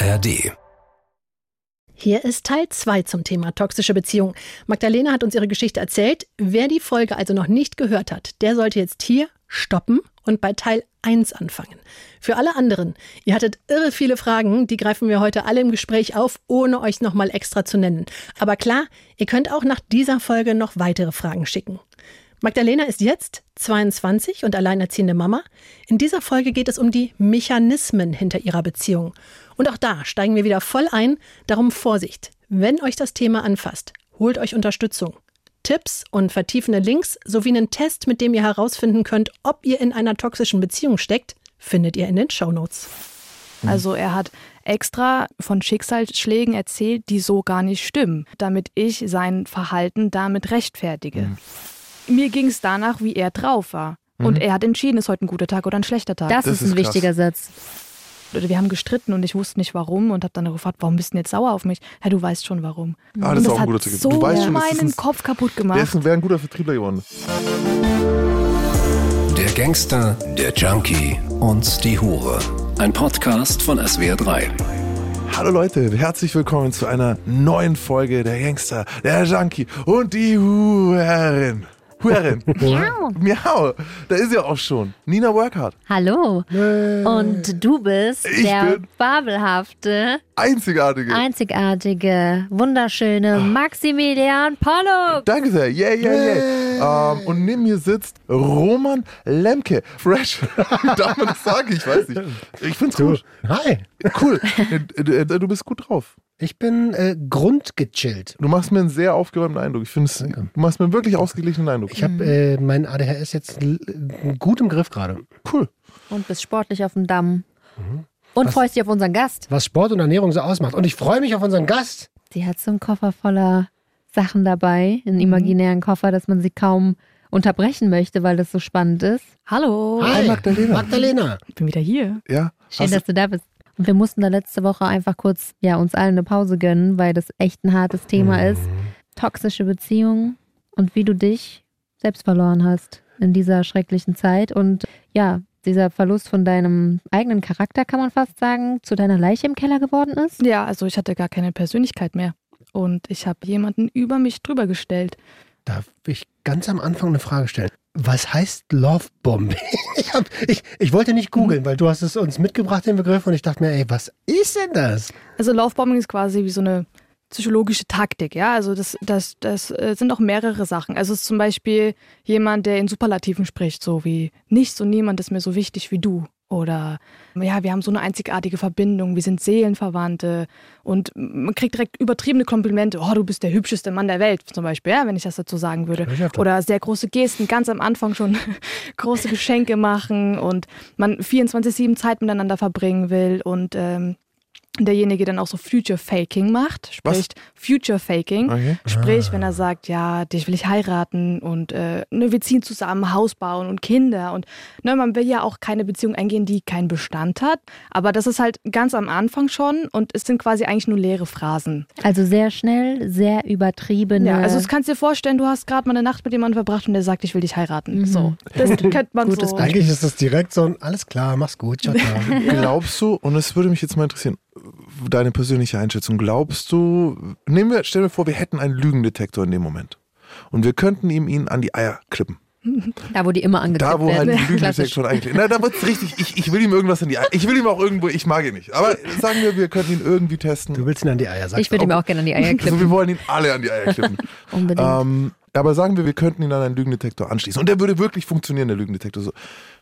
ARD. Hier ist Teil 2 zum Thema toxische Beziehung. Magdalena hat uns ihre Geschichte erzählt. Wer die Folge also noch nicht gehört hat, der sollte jetzt hier stoppen und bei Teil 1 anfangen. Für alle anderen, ihr hattet irre viele Fragen, die greifen wir heute alle im Gespräch auf, ohne euch nochmal extra zu nennen. Aber klar, ihr könnt auch nach dieser Folge noch weitere Fragen schicken. Magdalena ist jetzt 22 und alleinerziehende Mama. In dieser Folge geht es um die Mechanismen hinter ihrer Beziehung. Und auch da steigen wir wieder voll ein. Darum Vorsicht. Wenn euch das Thema anfasst, holt euch Unterstützung. Tipps und vertiefende Links sowie einen Test, mit dem ihr herausfinden könnt, ob ihr in einer toxischen Beziehung steckt, findet ihr in den Shownotes. Also er hat extra von Schicksalsschlägen erzählt, die so gar nicht stimmen, damit ich sein Verhalten damit rechtfertige. Mhm mir ging es danach, wie er drauf war. Mhm. Und er hat entschieden, ist heute ein guter Tag oder ein schlechter Tag. Das, das ist ein krass. wichtiger Satz. Wir haben gestritten und ich wusste nicht warum und habe dann gefragt, warum bist du denn jetzt sauer auf mich? Ja, du weißt schon warum. Ah, das, und ist auch ein guter Tipp. So du weißt schon, meinen Kopf kaputt gemacht. Der wäre ein guter Vertriebler geworden. Der Gangster, der Junkie und die Hure. Ein Podcast von SWR3. Hallo Leute, herzlich willkommen zu einer neuen Folge der Gangster, der Junkie und die Huren. Huerin. Miau. Miau. Da ist ja auch schon. Nina Workhardt. Hallo. Und du bist ich der fabelhafte, einzigartige, einzigartige, wunderschöne Ach. Maximilian Pollock. Danke sehr. Yeah, yeah, yeah. Ähm, und neben mir sitzt Roman Lemke. Fresh. Darf man das sagen? Ich weiß nicht. Ich find's gut. Hi. Cool. Du bist gut drauf. Ich bin äh, grundgechillt. Du machst mir einen sehr aufgeräumten Eindruck. Ich finde, du machst mir einen wirklich ausgeglichenen Eindruck. Ich habe äh, mein ADHS jetzt gut im Griff gerade. Cool. Und bist sportlich auf dem Damm. Mhm. Und was, freust dich auf unseren Gast. Was Sport und Ernährung so ausmacht. Und ich freue mich auf unseren Gast. Sie hat so einen Koffer voller Sachen dabei, einen mhm. imaginären Koffer, dass man sie kaum unterbrechen möchte, weil das so spannend ist. Hallo. Hi, Magdalena. Magdalena. Ich bin wieder hier. Ja. Schön, dass du da bist. Und wir mussten da letzte Woche einfach kurz ja, uns allen eine Pause gönnen, weil das echt ein hartes Thema mhm. ist. Toxische Beziehungen und wie du dich selbst verloren hast in dieser schrecklichen Zeit. Und ja, dieser Verlust von deinem eigenen Charakter, kann man fast sagen, zu deiner Leiche im Keller geworden ist? Ja, also ich hatte gar keine Persönlichkeit mehr. Und ich habe jemanden über mich drüber gestellt. Darf ich ganz am Anfang eine Frage stellen? Was heißt Lovebombing? Ich, hab, ich, ich wollte nicht googeln, weil du hast es uns mitgebracht, den Begriff, und ich dachte mir, ey, was ist denn das? Also Lovebombing ist quasi wie so eine psychologische Taktik, ja. Also das, das, das äh, sind auch mehrere Sachen. Also es ist zum Beispiel jemand, der in Superlativen spricht, so wie nichts und niemand ist mir so wichtig wie du. Oder ja, wir haben so eine einzigartige Verbindung, wir sind Seelenverwandte und man kriegt direkt übertriebene Komplimente. Oh, du bist der hübscheste Mann der Welt, zum Beispiel, ja, wenn ich das dazu sagen würde. Oder sehr große Gesten, ganz am Anfang schon große Geschenke machen und man 24-7 Zeit miteinander verbringen will und ähm, derjenige dann auch so Future Faking macht, spricht Was? Future Faking, okay. sprich, ah. wenn er sagt, ja, dich will ich heiraten und äh, ne, wir ziehen zusammen, Haus bauen und Kinder und ne, man will ja auch keine Beziehung eingehen, die keinen Bestand hat, aber das ist halt ganz am Anfang schon und es sind quasi eigentlich nur leere Phrasen. Also sehr schnell, sehr übertrieben. Ja, also das kannst du dir vorstellen, du hast gerade mal eine Nacht mit jemandem verbracht und der sagt, ich will dich heiraten. Mhm. So, das könnte man Gutes so. Eigentlich ist das direkt so ein, alles klar, mach's gut, ciao, ciao. Glaubst du, und es würde mich jetzt mal interessieren, deine persönliche Einschätzung. Glaubst du, nehmen wir, stell dir vor, wir hätten einen Lügendetektor in dem Moment und wir könnten ihm ihn an die Eier klippen. Da, wo die immer angetippt Da, wo halt die Lügendetektor eigentlich. Na, da wird's richtig. Ich, ich will ihm irgendwas an die Eier. Ich will ihm auch irgendwo, ich mag ihn nicht. Aber sagen wir, wir könnten ihn irgendwie testen. Du willst ihn an die Eier, sagst Ich würde ihm auch gerne an die Eier klippen. Also wir wollen ihn alle an die Eier klippen. Unbedingt. Ähm, aber sagen wir, wir könnten ihn an einen Lügendetektor anschließen. Und der würde wirklich funktionieren, der Lügendetektor. So.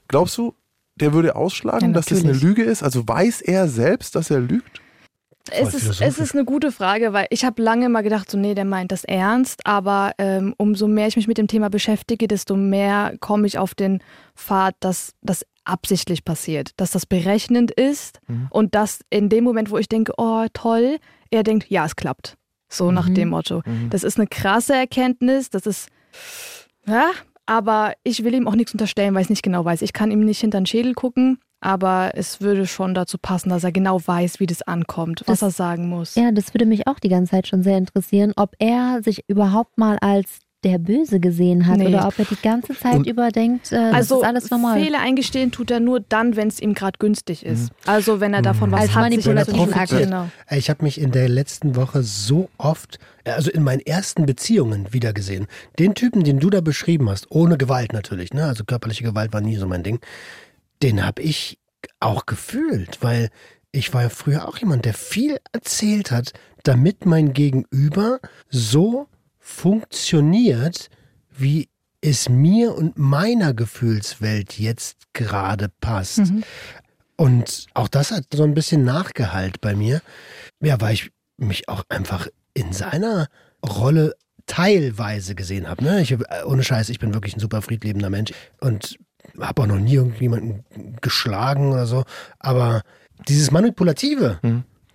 Glaubst du, der würde ausschlagen, ja, dass das eine Lüge ist? Also weiß er selbst, dass er lügt? Es ist, es ist eine gute Frage, weil ich habe lange mal gedacht, so nee, der meint das ernst, aber ähm, umso mehr ich mich mit dem Thema beschäftige, desto mehr komme ich auf den Pfad, dass das absichtlich passiert, dass das berechnend ist mhm. und dass in dem Moment, wo ich denke, oh toll, er denkt, ja, es klappt. So mhm. nach dem Motto. Mhm. Das ist eine krasse Erkenntnis, das ist, ja, aber ich will ihm auch nichts unterstellen, weil ich es nicht genau weiß. Ich kann ihm nicht hinter den Schädel gucken aber es würde schon dazu passen, dass er genau weiß, wie das ankommt, was das, er sagen muss. Ja, das würde mich auch die ganze Zeit schon sehr interessieren, ob er sich überhaupt mal als der böse gesehen hat Nee. oder ob er die ganze Zeit Und- über denkt, äh, Also das ist alles normal. Fehler eingestehen tut er nur dann, wenn es ihm gerade günstig ist. Also wenn er davon was Als hat, sich manipulativen Akt. Genau. Ey, Ich habe mich in der letzten Woche so oft, äh, also in meinen ersten Beziehungen wiedergesehen. Den Typen, den du da beschrieben hast, ohne Gewalt natürlich, ne? Also körperliche Gewalt war nie so mein Ding. Den habe ich auch gefühlt, weil ich war ja früher auch jemand, der viel erzählt hat, damit mein Gegenüber so funktioniert, wie es mir und meiner Gefühlswelt jetzt gerade passt. Und auch das hat so ein bisschen Nachgehalt bei mir. Ja, weil ich mich auch einfach in seiner Rolle teilweise gesehen habe. Ne? Ich, ohne Scheiß, ich bin wirklich ein super friedliebender Mensch und habe auch noch nie irgendjemanden geschlagen oder so. Aber dieses Manipulative,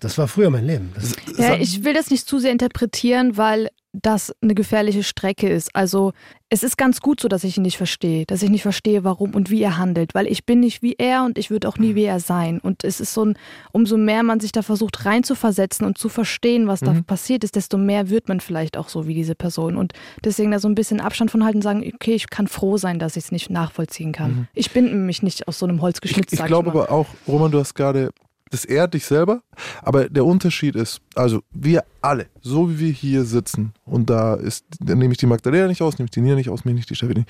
das war früher mein Leben. Das, Ja, ich will das nicht zu sehr interpretieren, weil das eine gefährliche Strecke ist. Also es ist ganz gut so, dass ich ihn nicht verstehe, dass ich nicht verstehe, warum und wie er handelt, weil ich bin nicht wie er und ich würde auch nie wie er sein. Und es ist so ein, umso mehr man sich da versucht reinzuversetzen und zu verstehen, was da passiert ist, desto mehr wird man vielleicht auch so wie diese Person. Und deswegen da so ein bisschen Abstand von halten und sagen, okay, ich kann froh sein, dass ich es nicht nachvollziehen kann. Ich bin nämlich nicht aus so einem Holz geschnitzt. Ich sag glaube aber auch, Roman, du hast gerade, das ehrt dich selber, aber der Unterschied ist, also wir alle, so wie wir hier sitzen, und da ist, da nehme ich die Magdalena nicht aus, nehme ich die Nina nicht aus, nehme ich die Steffi nicht,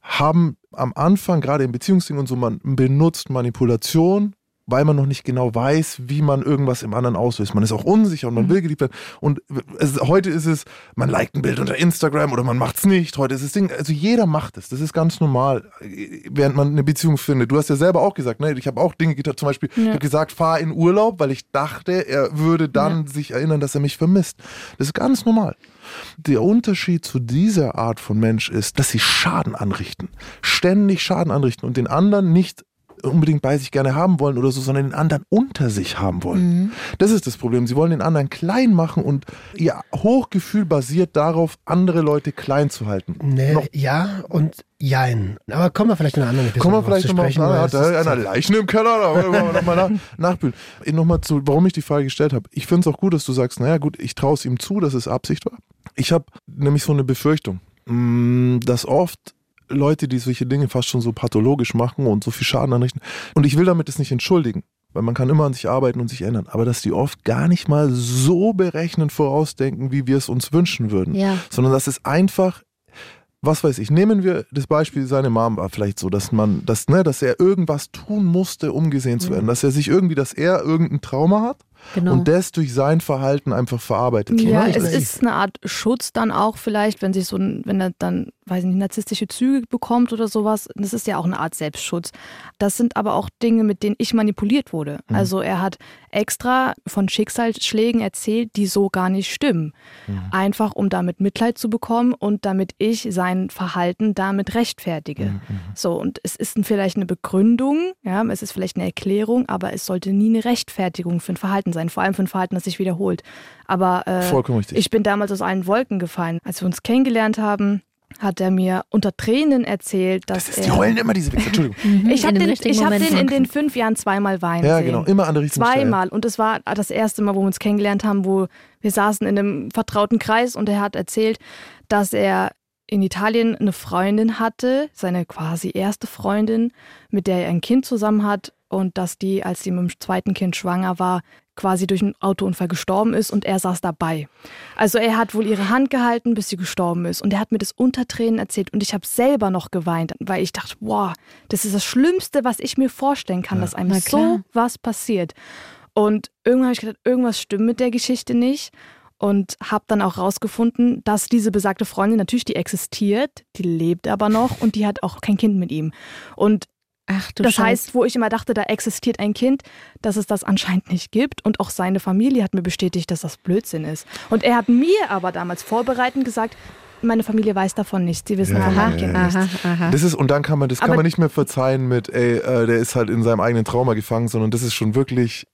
haben am Anfang, gerade im Beziehungsding und so, man benutzt Manipulation, weil man noch nicht genau weiß, wie man irgendwas im anderen auslöst. Man ist auch unsicher und man will geliebt werden. Und es, heute ist es, man liked ein Bild unter Instagram oder man macht es nicht. Heute ist es Ding, also jeder macht es. Das ist ganz normal, während man eine Beziehung findet. Du hast ja selber auch gesagt, ne? ich habe auch Dinge getan. Zum Beispiel, ich habe gesagt, fahr in Urlaub, weil ich dachte, er würde dann sich erinnern, dass er mich vermisst. Das ist ganz normal. Der Unterschied zu dieser Art von Mensch ist, dass sie Schaden anrichten. Ständig Schaden anrichten und den anderen nicht unbedingt bei sich gerne haben wollen oder so, sondern den anderen unter sich haben wollen. Das ist das Problem. Sie wollen den anderen klein machen und ihr Hochgefühl basiert darauf, andere Leute klein zu halten. ne, Noch- ja und jein. Aber kommen wir vielleicht in einer anderen Episode Kommen wir vielleicht nochmal eine, ist- da einer Leichen im Keller, da wollen wir nochmal nach, nachbühlen. Nochmal zu, warum ich die Frage gestellt habe. Ich finde es auch gut, dass du sagst, naja gut, ich traue es ihm zu, dass es Absicht war. Ich habe nämlich so eine Befürchtung, mh, dass oft Leute, die solche Dinge fast schon so pathologisch machen und so viel Schaden anrichten, und ich will damit das nicht entschuldigen, weil man kann immer an sich arbeiten und sich ändern, aber dass die oft gar nicht mal so berechnend vorausdenken, wie wir es uns wünschen würden, Ja. sondern dass es einfach was weiß ich, nehmen wir das Beispiel, seine Mom war vielleicht so, dass man, dass, ne, dass er irgendwas tun musste, um gesehen zu werden, dass er sich irgendwie, dass er irgendein Trauma hat Genau. und das durch sein Verhalten einfach verarbeitet. Ja, es ist eine Art Schutz dann auch vielleicht, wenn sich so ein, wenn er dann, weiß ich nicht, narzisstische Züge bekommt oder sowas. Das ist ja auch eine Art Selbstschutz. Das sind aber auch Dinge, mit denen ich manipuliert wurde. Mhm. Also er hat extra von Schicksalsschlägen erzählt, die so gar nicht stimmen. Mhm. Einfach um damit Mitleid zu bekommen und damit ich sein Verhalten damit rechtfertige. Mhm. So, und es ist vielleicht eine Begründung, ja, es ist vielleicht eine Erklärung, aber es sollte nie eine Rechtfertigung für ein Verhalten sein, vor allem für ein Verhalten, das sich wiederholt. Aber äh, Vollkommen richtig. ich bin damals aus allen Wolken gefallen. Als wir uns kennengelernt haben, hat er mir unter Tränen erzählt, dass das ist, er. die heulen immer diese Wichser, Entschuldigung. ich habe den den, richtigen ich hab den in den fünf Jahren zweimal weinen Ja, sehen. genau, immer an der richtigen Stelle. Zweimal. Und es war das erste Mal, wo wir uns kennengelernt haben, wo wir saßen in einem vertrauten Kreis und er hat erzählt, dass er in Italien eine Freundin hatte, seine quasi erste Freundin, mit der er ein Kind zusammen hat und dass die, als sie mit dem zweiten Kind schwanger war, quasi durch einen Autounfall gestorben ist und er saß dabei. Also er hat wohl ihre Hand gehalten, bis sie gestorben ist und er hat mir das unter Tränen erzählt und ich habe selber noch geweint, weil ich dachte, wow, das ist das Schlimmste, was ich mir vorstellen kann, dass einem so was passiert. Und irgendwann habe ich gedacht, irgendwas stimmt mit der Geschichte nicht. Und habe dann auch rausgefunden, dass diese besagte Freundin natürlich, die existiert, die lebt aber noch und die hat auch kein Kind mit ihm. Und Ach du das Scheiße. heißt, wo ich immer dachte, da existiert ein Kind, dass es das anscheinend nicht gibt. Und auch seine Familie hat mir bestätigt, dass das Blödsinn ist. Und er hat mir aber damals vorbereitend gesagt, meine Familie weiß davon nichts. Sie wissen Ja, von ja, meinem Kind nichts. aha, aha. Das ist, und dann kann man, das kann Aber- man nicht mehr verzeihen mit, ey, äh, der ist halt in seinem eigenen Trauma gefangen, sondern das ist schon wirklich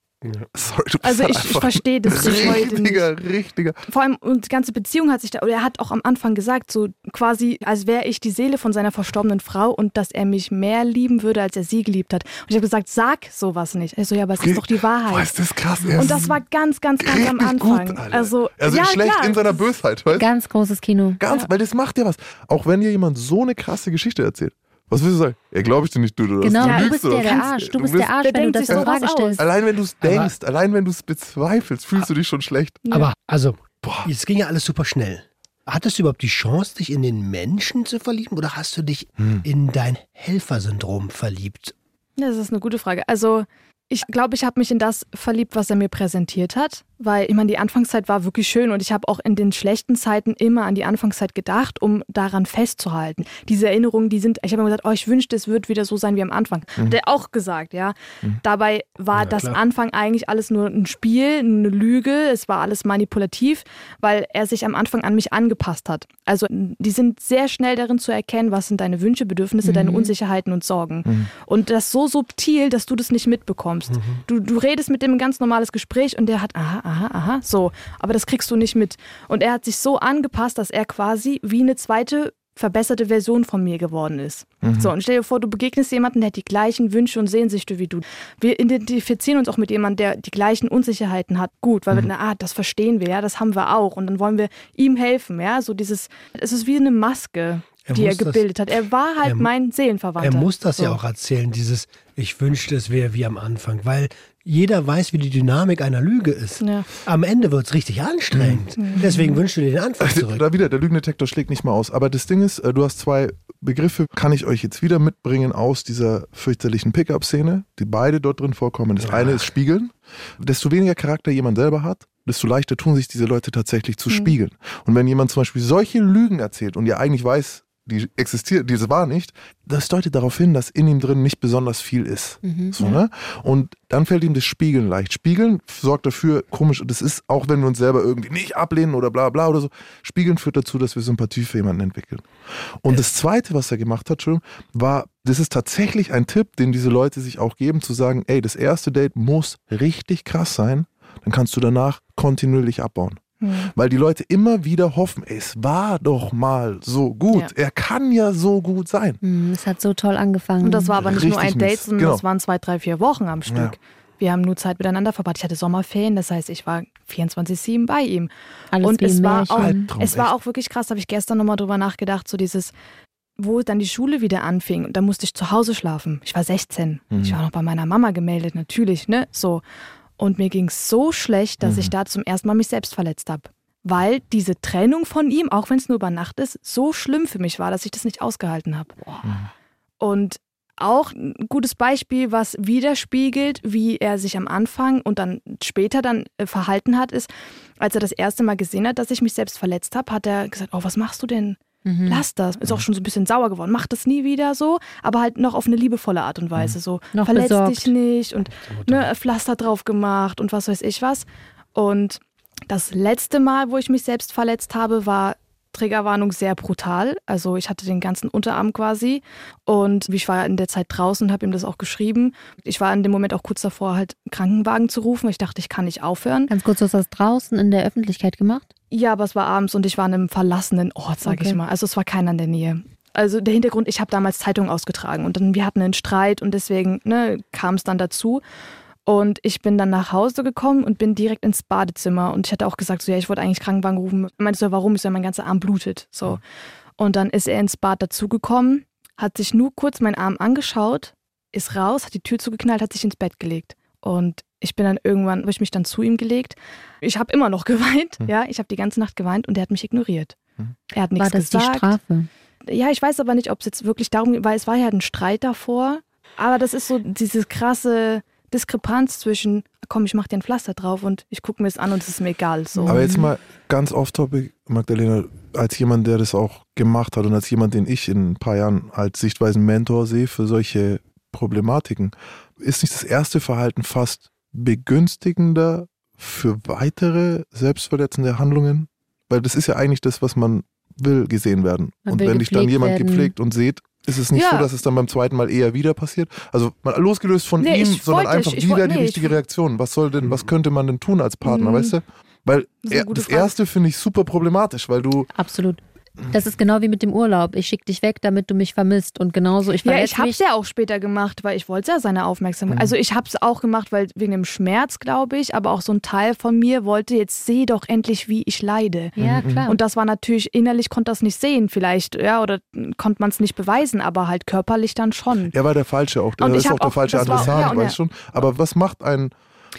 Sorry, du bist Also halt ich, ich verstehe das bis heute nicht. richtiger, richtiger. Vor allem, und die ganze Beziehung hat sich da, oder er hat auch am Anfang gesagt, so quasi, als wäre ich die Seele von seiner verstorbenen Frau und dass er mich mehr lieben würde, als er sie geliebt hat. Und ich habe gesagt, sag sowas nicht. Er so, ja, aber es ist doch die Boah, Wahrheit. ist das krass. Er Und das war ganz, ganz, ganz am Anfang. Gut, also, also ja, schlecht klar, in seiner Bösheit, weißt du? Ganz großes Kino. Ganz, weil das macht ja was. Auch wenn dir jemand so eine krasse Geschichte erzählt. Was willst du sagen? Ja, glaube ich dir nicht, du, du Genau, du du bist ja der was? Arsch. Du Du bist der Arsch, Der wenn du das sowas Frage stellst. Allein wenn du es Aber- denkst, allein wenn du es bezweifelst, fühlst du dich schon schlecht. Aber also, Boah. es ging ja alles super schnell. Hattest du überhaupt die Chance, dich in den Menschen zu verlieben oder hast du dich Hm. in dein Helfersyndrom verliebt? Das ist eine gute Frage. Also, ich glaube, ich habe mich in das verliebt, was er mir präsentiert hat, weil ich meine, die Anfangszeit war wirklich schön und ich habe auch in den schlechten Zeiten immer an die Anfangszeit gedacht, um daran festzuhalten. Diese Erinnerungen, die sind, ich habe immer gesagt, oh, ich wünschte, es wird wieder so sein wie am Anfang. Hat er auch gesagt, ja. Dabei war Ja, das klar. Anfang eigentlich alles nur ein Spiel, eine Lüge, es war alles manipulativ, weil er sich am Anfang an mich angepasst hat. Also, die sind sehr schnell darin zu erkennen, was sind deine Wünsche, Bedürfnisse, deine Unsicherheiten und Sorgen. Und das so subtil, dass du das nicht mitbekommst. Du, du redest mit dem ein ganz normales Gespräch und der hat, aha, aha, aha, so. Aber das kriegst du nicht mit. Und er hat sich so angepasst, dass er quasi wie eine zweite verbesserte Version von mir geworden ist. So, und stell dir vor, du begegnest jemanden, der hat die gleichen Wünsche und Sehnsüchte wie du. Wir identifizieren uns auch mit jemandem, der die gleichen Unsicherheiten hat. Gut, weil wir, na, ah, das verstehen wir, ja, das haben wir auch. Und dann wollen wir ihm helfen, ja. So dieses, es ist wie eine Maske, Er die er muss das- gebildet hat. Er war halt er- mein Seelenverwandter. Er muss das so. ja auch erzählen, dieses Ich wünschte, es wäre wie am Anfang, weil jeder weiß, wie die Dynamik einer Lüge ist. Ja. Am Ende wird es richtig anstrengend. Deswegen wünschst du dir den Anfang zurück. Da wieder, der Lügendetektor schlägt nicht mal aus. Aber das Ding ist, äh, du hast zwei Begriffe, kann ich euch jetzt wieder mitbringen aus dieser fürchterlichen Pickup-Szene, die beide dort drin vorkommen. Das eine ist Spiegeln. Desto weniger Charakter jemand selber hat, desto leichter tun sich diese Leute tatsächlich zu spiegeln. Und wenn jemand zum Beispiel solche Lügen erzählt und ihr eigentlich weiß, die existiert, diese war nicht, das deutet darauf hin, dass in ihm drin nicht besonders viel ist. so, ne? Und dann fällt ihm das Spiegeln leicht. Spiegeln sorgt dafür, komisch, das ist, auch wenn wir uns selber irgendwie nicht ablehnen oder bla bla oder so, Spiegeln führt dazu, dass wir Sympathie für jemanden entwickeln. Und das Zweite, was er gemacht hat, war, das ist tatsächlich ein Tipp, den diese Leute sich auch geben, zu sagen, ey, das erste Date muss richtig krass sein, dann kannst du danach kontinuierlich abbauen. Weil die Leute immer wieder hoffen, es war doch mal so gut. Ja. Er kann ja so gut sein. Hm, Es hat so toll angefangen. Und das war aber nicht nur Richtig ein Date, sondern Genau. das waren zwei, drei, vier Wochen am Stück. Ja. Wir haben nur Zeit miteinander verbracht. Ich hatte Sommerferien, das heißt, ich war 24-7 bei ihm. Alles und wie es war, auch, es war auch wirklich krass, da habe ich gestern nochmal drüber nachgedacht, so dieses, wo dann die Schule wieder anfing. Und da musste ich zu Hause schlafen. Ich war 16. Ich war noch bei meiner Mama gemeldet, natürlich, ne? So. Und mir ging es so schlecht, dass ich da zum ersten Mal mich selbst verletzt habe. Weil diese Trennung von ihm, auch wenn es nur über Nacht ist, so schlimm für mich war, dass ich das nicht ausgehalten habe. Und auch ein gutes Beispiel, was widerspiegelt, wie er sich am Anfang und dann später dann äh, verhalten hat, ist, als er das erste Mal gesehen hat, dass ich mich selbst verletzt habe, hat er gesagt, oh, was machst du denn? Mhm. Lass das. Ist auch schon so ein bisschen sauer geworden. Mach das nie wieder so, aber halt noch auf eine liebevolle Art und Weise. So, Noch verletz besorgt. dich nicht und ne, Pflaster drauf gemacht und was weiß ich was. Und das letzte Mal, wo ich mich selbst verletzt habe, war Triggerwarnung sehr brutal. Also ich hatte den ganzen Unterarm quasi und ich war in der Zeit draußen und habe ihm das auch geschrieben. Ich war in dem Moment auch kurz davor, halt einen Krankenwagen zu rufen. Ich dachte, ich kann nicht aufhören. Ganz kurz, du hast das draußen in der Öffentlichkeit gemacht? Ja, aber es war abends und ich war in einem verlassenen Ort, sag Okay. ich mal. Also es war keiner in der Nähe. Also der Hintergrund, ich habe damals Zeitung ausgetragen und dann wir hatten einen Streit und deswegen ne, kam es dann dazu. Und ich bin dann nach Hause gekommen und bin direkt ins Badezimmer. Und ich hatte auch gesagt, so ja, ich wollte eigentlich Krankenwagen rufen. Meinte so, warum? Ich so, ja, mein ganzer Arm blutet. So. Und dann ist er ins Bad dazugekommen, hat sich nur kurz meinen Arm angeschaut, ist raus, hat die Tür zugeknallt, hat sich ins Bett gelegt. Und ich bin dann irgendwann, habe ich mich dann zu ihm gelegt. Ich habe immer noch geweint, ja, ich habe die ganze Nacht geweint und er hat mich ignoriert. Er hat nichts War das gesagt. die Strafe? Ja, ich weiß aber nicht, ob es jetzt wirklich darum geht, weil es war ja ein Streit davor. Aber das ist so diese krasse Diskrepanz zwischen, komm, ich mach dir ein Pflaster drauf und ich gucke mir es an und es ist mir egal. So. Aber jetzt mal ganz off-topic, Magdalena, als jemand, der das auch gemacht hat und als jemand, den ich in ein paar Jahren als Sichtweisen-Mentor sehe für solche Problematiken, ist nicht das erste Verhalten fast begünstigender für weitere selbstverletzende Handlungen? Weil das ist ja eigentlich das, was man will, gesehen werden. Man und wenn dich dann jemand werden. gepflegt und sieht, Ist es nicht Ja. so, dass es dann beim zweiten Mal eher wieder passiert? Also mal losgelöst von Nee, ihm, ich sondern wollte- einfach ich wieder wollte- die nee, richtige ich- Reaktion. Was soll denn, was könnte man denn tun als Partner, Mhm. weißt du? Weil Das er, das erste finde ich super problematisch, weil du Absolut. Das ist genau wie mit dem Urlaub. Ich schicke dich weg, damit du mich vermisst. Und genauso, ich Ja, ich habe es ja auch später gemacht, weil ich wollte ja seine Aufmerksamkeit. Also ich habe es auch gemacht, weil wegen dem Schmerz, glaube ich, aber auch so ein Teil von mir wollte jetzt seh doch endlich, wie ich leide. Ja, klar. Und das war natürlich innerlich konnte das nicht sehen, vielleicht, ja, oder konnte man es nicht beweisen, aber halt körperlich dann schon. Er war der Falsche auch. Und Er ich ist auch der auch- falsche Adressat, ja, weißt ja. schon. Aber was macht ein.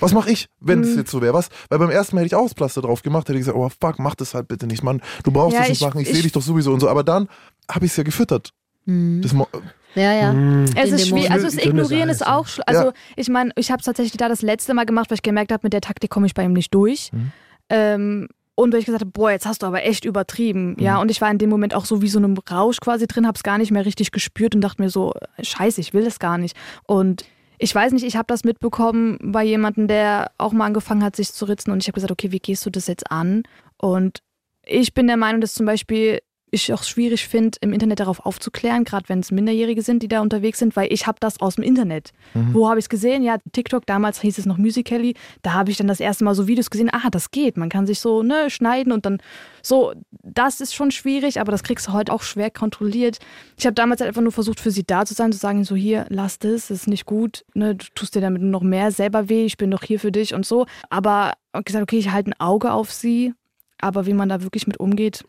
Was mache ich, wenn es Mhm. jetzt so wäre? Was? Weil beim ersten Mal hätte ich auch das Pflaster drauf gemacht, hätte ich gesagt, oh fuck, mach das halt bitte nicht, Mann. Du brauchst Ja, das nicht ich- machen, ich, ich- sehe dich doch sowieso und so. Aber dann habe ich es ja gefüttert. Mhm. Das, mo- Ja, ja. Mm. Es ist schwierig, also das Ignorieren ist auch, schl- also Ja. ich meine, ich habe es tatsächlich da das letzte Mal gemacht, weil ich gemerkt habe, mit der Taktik komme ich bei ihm nicht durch. Mhm. Ähm, und weil ich gesagt habe, boah, jetzt hast du aber echt übertrieben. Mhm. Ja, und ich war in dem Moment auch so wie so einem Rausch quasi drin, habe es gar nicht mehr richtig gespürt und dachte mir so, scheiße, ich will das gar nicht. Und ich weiß nicht, ich habe das mitbekommen bei jemandem, der auch mal angefangen hat, sich zu ritzen und ich habe gesagt, okay, wie gehst du das jetzt an? Und ich bin der Meinung, dass zum Beispiel ich auch schwierig finde, im Internet darauf aufzuklären, gerade wenn es Minderjährige sind, die da unterwegs sind, weil ich habe das aus dem Internet. Mhm. Wo habe ich es gesehen? Ja, TikTok, damals hieß es noch Musical.ly. Da habe ich dann das erste Mal so Videos gesehen, aha, das geht. Man kann sich so ne, schneiden und dann so, das ist schon schwierig, aber das kriegst du heute auch schwer kontrolliert. Ich habe damals halt einfach nur versucht, für sie da zu sein, zu sagen, so hier, lass das, das ist nicht gut, ne, du tust dir damit nur noch mehr selber weh, ich bin doch hier für dich und so. Aber gesagt, okay, ich halte ein Auge auf sie, aber wie man da wirklich mit umgeht,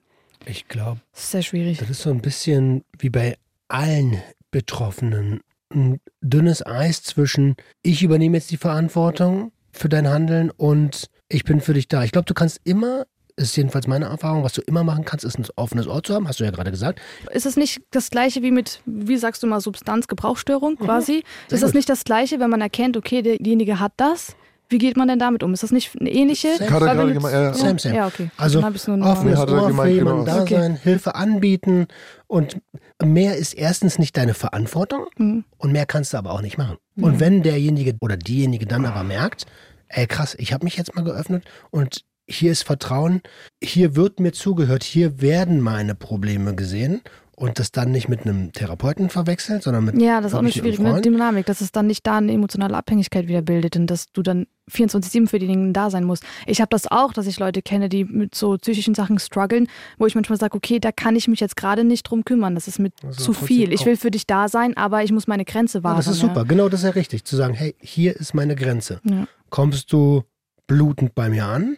Ich glaube, ist sehr schwierig. das ist so ein bisschen wie bei allen Betroffenen. Ein dünnes Eis zwischen, ich übernehme jetzt die Verantwortung für dein Handeln und ich bin für dich da. Ich glaube, du kannst immer, ist jedenfalls meine Erfahrung, was du immer machen kannst, ist ein offenes Ohr zu haben, hast du ja gerade gesagt. Ist es nicht das gleiche wie mit, wie sagst du mal, Substanzgebrauchsstörung quasi? Sehr ist das gut. nicht das gleiche, wenn man erkennt, okay, der- derjenige hat das? Wie geht man denn damit um? Ist das nicht eine ähnliche? Same. Hat er gerade gemeint, ja, ja. Same, same. Ja, okay. Also offenes Ohr für jemanden genau. da Okay. sein, Hilfe anbieten und mehr ist erstens nicht deine Verantwortung Mhm. und mehr kannst du aber auch nicht machen. Und wenn derjenige oder diejenige dann aber merkt, ey krass, ich habe mich jetzt mal geöffnet und hier ist Vertrauen, hier wird mir zugehört, hier werden meine Probleme gesehen und das dann nicht mit einem Therapeuten verwechselt, sondern mit Ja, das ist auch eine schwierige. Dynamik, dass es dann nicht da eine emotionale Abhängigkeit wieder bildet und dass du dann 24-7 für diejenigen da sein musst. Ich habe das auch, dass ich Leute kenne, die mit so psychischen Sachen strugglen, wo ich manchmal sage, okay, da kann ich mich jetzt gerade nicht drum kümmern, das ist mit Also zu viel. Ich will für dich da sein, aber ich muss meine Grenze Ja, wahren. das ist super, genau das ist ja richtig, zu sagen, hey, hier ist meine Grenze. Ja. Kommst du blutend bei mir an?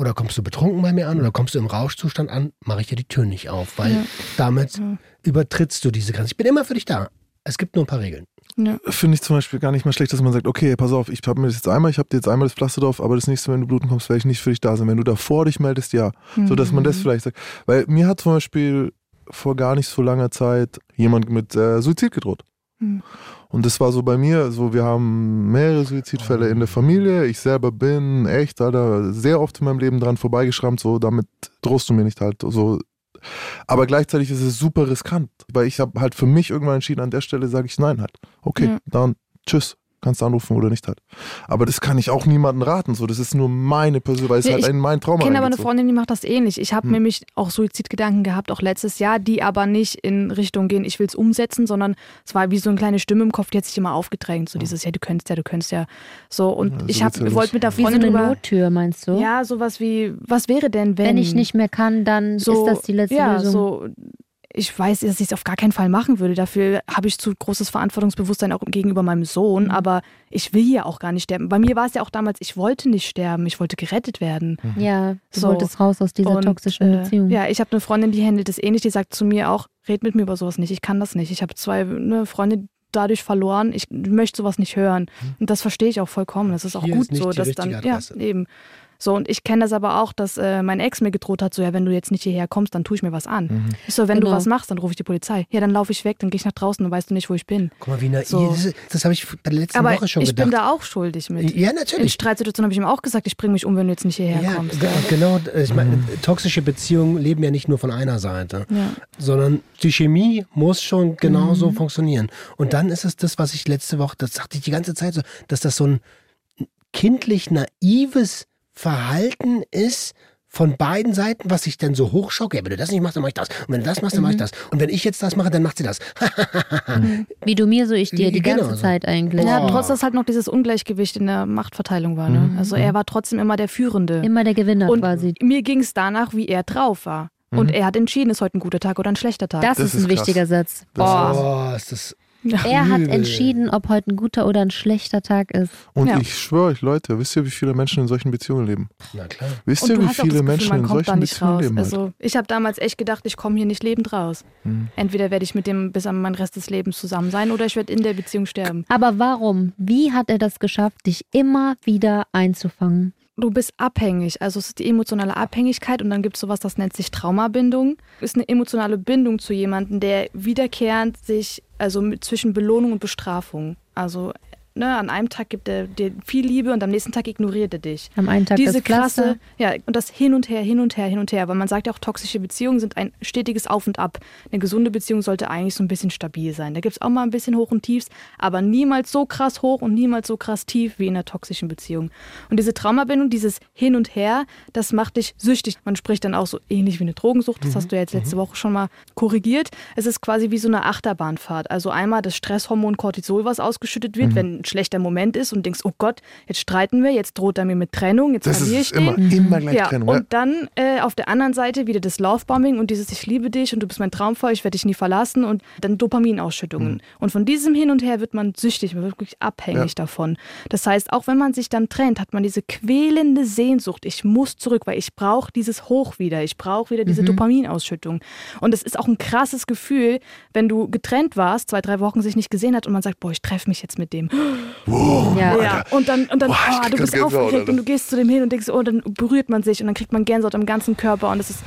Oder kommst du betrunken bei mir an? Oder kommst du im Rauschzustand an? Mache ich dir die Tür nicht auf, weil Ja. damit Ja. übertrittst du diese Grenze. Ich bin immer für dich da. Es gibt nur ein paar Regeln. Ja. finde ich zum Beispiel gar nicht mal schlecht, dass man sagt, okay, pass auf, ich habe mir das jetzt einmal, ich habe dir jetzt einmal das Pflaster drauf, aber das nächste Mal, wenn du bluten kommst, werde ich nicht für dich da sein. Wenn du davor dich meldest, ja. So dass man das Mhm. vielleicht sagt. Weil mir hat zum Beispiel vor gar nicht so langer Zeit jemand mit äh, Suizid gedroht. Mhm. Und das war so bei mir, so wir haben mehrere Suizidfälle in der Familie. Ich selber bin echt, Alter, sehr oft in meinem Leben dran vorbeigeschrammt, so damit drohst du mir nicht halt. So. Aber gleichzeitig ist es super riskant, weil ich habe halt für mich irgendwann entschieden, an der Stelle sage ich nein halt. Okay, Ja. dann tschüss. Kannst du anrufen oder nicht halt. Aber das kann ich auch niemandem raten. So, das ist nur meine Person, weil es Nee, halt ich in mein Trauma Ich kenne aber eine. Freundin, die macht das ähnlich. Ich habe Hm. nämlich auch Suizidgedanken gehabt, auch letztes Jahr, die aber nicht in Richtung gehen, ich will es umsetzen, sondern es war wie so eine kleine Stimme im Kopf, die hat sich immer aufgedrängt. So dieses, ja, du könntest ja, du könntest ja. So, und Ja, so ich hab, ja wollte mit der Wie so Freundin eine drüber. Nottür, meinst du? Ja, sowas wie, was wäre denn, wenn. Wenn ich nicht mehr kann, dann so, ist das die letzte ja, Lösung. So, ich weiß, dass ich es auf gar keinen Fall machen würde. Dafür habe ich zu großes Verantwortungsbewusstsein auch gegenüber meinem Sohn. Mhm. Aber ich will ja auch gar nicht sterben. Bei mir war es ja auch damals, ich wollte nicht sterben, ich wollte gerettet werden. Ja, du So. wolltest raus aus dieser Und, toxischen äh, Beziehung. Ja, ich habe eine Freundin, die handelt es ähnlich, die sagt zu mir auch, red mit mir über sowas nicht, ich kann das nicht. Ich habe zwei ne, Freunde dadurch verloren, ich möchte sowas nicht hören. Und das verstehe ich auch vollkommen. Das ist auch Hier gut ist nicht so, die dass dann ja Adresse. eben. So, und ich kenne das aber auch, dass äh, mein Ex mir gedroht hat, so, ja, wenn du jetzt nicht hierher kommst, dann tue ich mir was an. Mhm. Ich so, wenn Genau. du was machst, dann rufe ich die Polizei. Ja, dann laufe ich weg, dann gehe ich nach draußen, dann weißt du nicht, wo ich bin. Guck mal, wie naiv. So. Das, ist- das habe ich bei der letzten aber Woche schon ich gedacht. bin da auch schuldig mit. ja, In natürlich. Streitsituationen habe ich ihm auch gesagt, ich bringe mich um, wenn du jetzt nicht hierher Ja, kommst. ge- genau. Ich meine, toxische Beziehungen leben ja nicht nur von einer Seite, Ja. sondern die Chemie muss schon genauso Mhm. funktionieren. Und dann ist es das, was ich letzte Woche, das sagte ich die ganze Zeit so, dass das so ein kindlich naives Verhalten ist von beiden Seiten, was sich denn so hochschockt. Ja, wenn du das nicht machst, dann mach ich das. Und wenn du das machst, dann mach ich Mhm. das. Und wenn ich jetzt das mache, dann macht sie das. Wie du mir, so ich dir, die Genau ganze so. Zeit eigentlich. Ja, Oh. trotz dass halt noch dieses Ungleichgewicht in der Machtverteilung war. Ne? Also er war trotzdem immer der Führende. Immer der Gewinner Und quasi. mir ging es danach, wie er drauf war. Und er hat entschieden, ist heute ein guter Tag oder ein schlechter Tag. Das, Das ist ist ein krass. wichtiger Satz. Das Oh, ist das. Er hat entschieden, ob heute ein guter oder ein schlechter Tag ist. Und Ja. ich schwöre euch, Leute, wisst ihr, wie viele Menschen in solchen Beziehungen leben? Na klar. Wisst ihr, wie viele Gefühl, Menschen in solchen nicht Beziehungen raus. leben? halt? Also ich habe damals echt gedacht, ich komme hier nicht lebend raus. Mhm. Entweder werde ich mit dem bis an meinen Rest des Lebens zusammen sein oder ich werde in der Beziehung sterben. Aber warum? Wie hat er das geschafft, dich immer wieder einzufangen? Du bist abhängig, also es ist die emotionale Abhängigkeit und dann gibt es sowas, das nennt sich Traumabindung. Ist eine emotionale Bindung zu jemandem, der wiederkehrend sich, also mit, zwischen Belohnung und Bestrafung. Also ne, an einem Tag gibt er dir viel Liebe und am nächsten Tag ignoriert er dich. Am einen Tag Diese krasse, ja, und das hin und her, hin und her, hin und her, weil man sagt ja auch, toxische Beziehungen sind ein stetiges Auf und Ab. Eine gesunde Beziehung sollte eigentlich so ein bisschen stabil sein. Da gibt es auch mal ein bisschen Hoch und Tiefs, aber niemals so krass hoch und niemals so krass tief wie in einer toxischen Beziehung. Und diese Traumabindung, dieses Hin und Her, das macht dich süchtig. Man spricht dann auch so ähnlich wie eine Drogensucht, das hast du ja jetzt letzte Woche schon mal korrigiert. Es ist quasi wie so eine Achterbahnfahrt. Also einmal das Stresshormon Cortisol, was ausgeschüttet wird, wenn ein schlechter Moment ist und denkst, oh Gott, jetzt streiten wir, jetzt droht er mir mit Trennung, jetzt Das verliere ich den. immer, immer gleich Ja, Trennung. und dann äh, auf der anderen Seite wieder das Lovebombing und dieses Ich liebe dich und du bist mein Traumfall, ich werde dich nie verlassen und dann Dopaminausschüttungen. Mhm. Und von diesem Hin und Her wird man süchtig, man wird wirklich abhängig davon. Das heißt, auch wenn man sich dann trennt, hat man diese quälende Sehnsucht, ich muss zurück, weil ich brauche dieses Hoch wieder, ich brauche wieder Mhm. diese Dopaminausschüttung. Und es ist auch ein krasses Gefühl, wenn du getrennt warst, zwei, drei Wochen sich nicht gesehen hat und man sagt, boah, ich treffe mich jetzt mit dem. Wow, Ja. Ja, und dann, und dann Boah, ich oh, krieg du bist aufgeregt und du gehst zu dem hin und denkst, oh, dann berührt man sich und dann kriegt man Gänsehaut am ganzen Körper und es ist,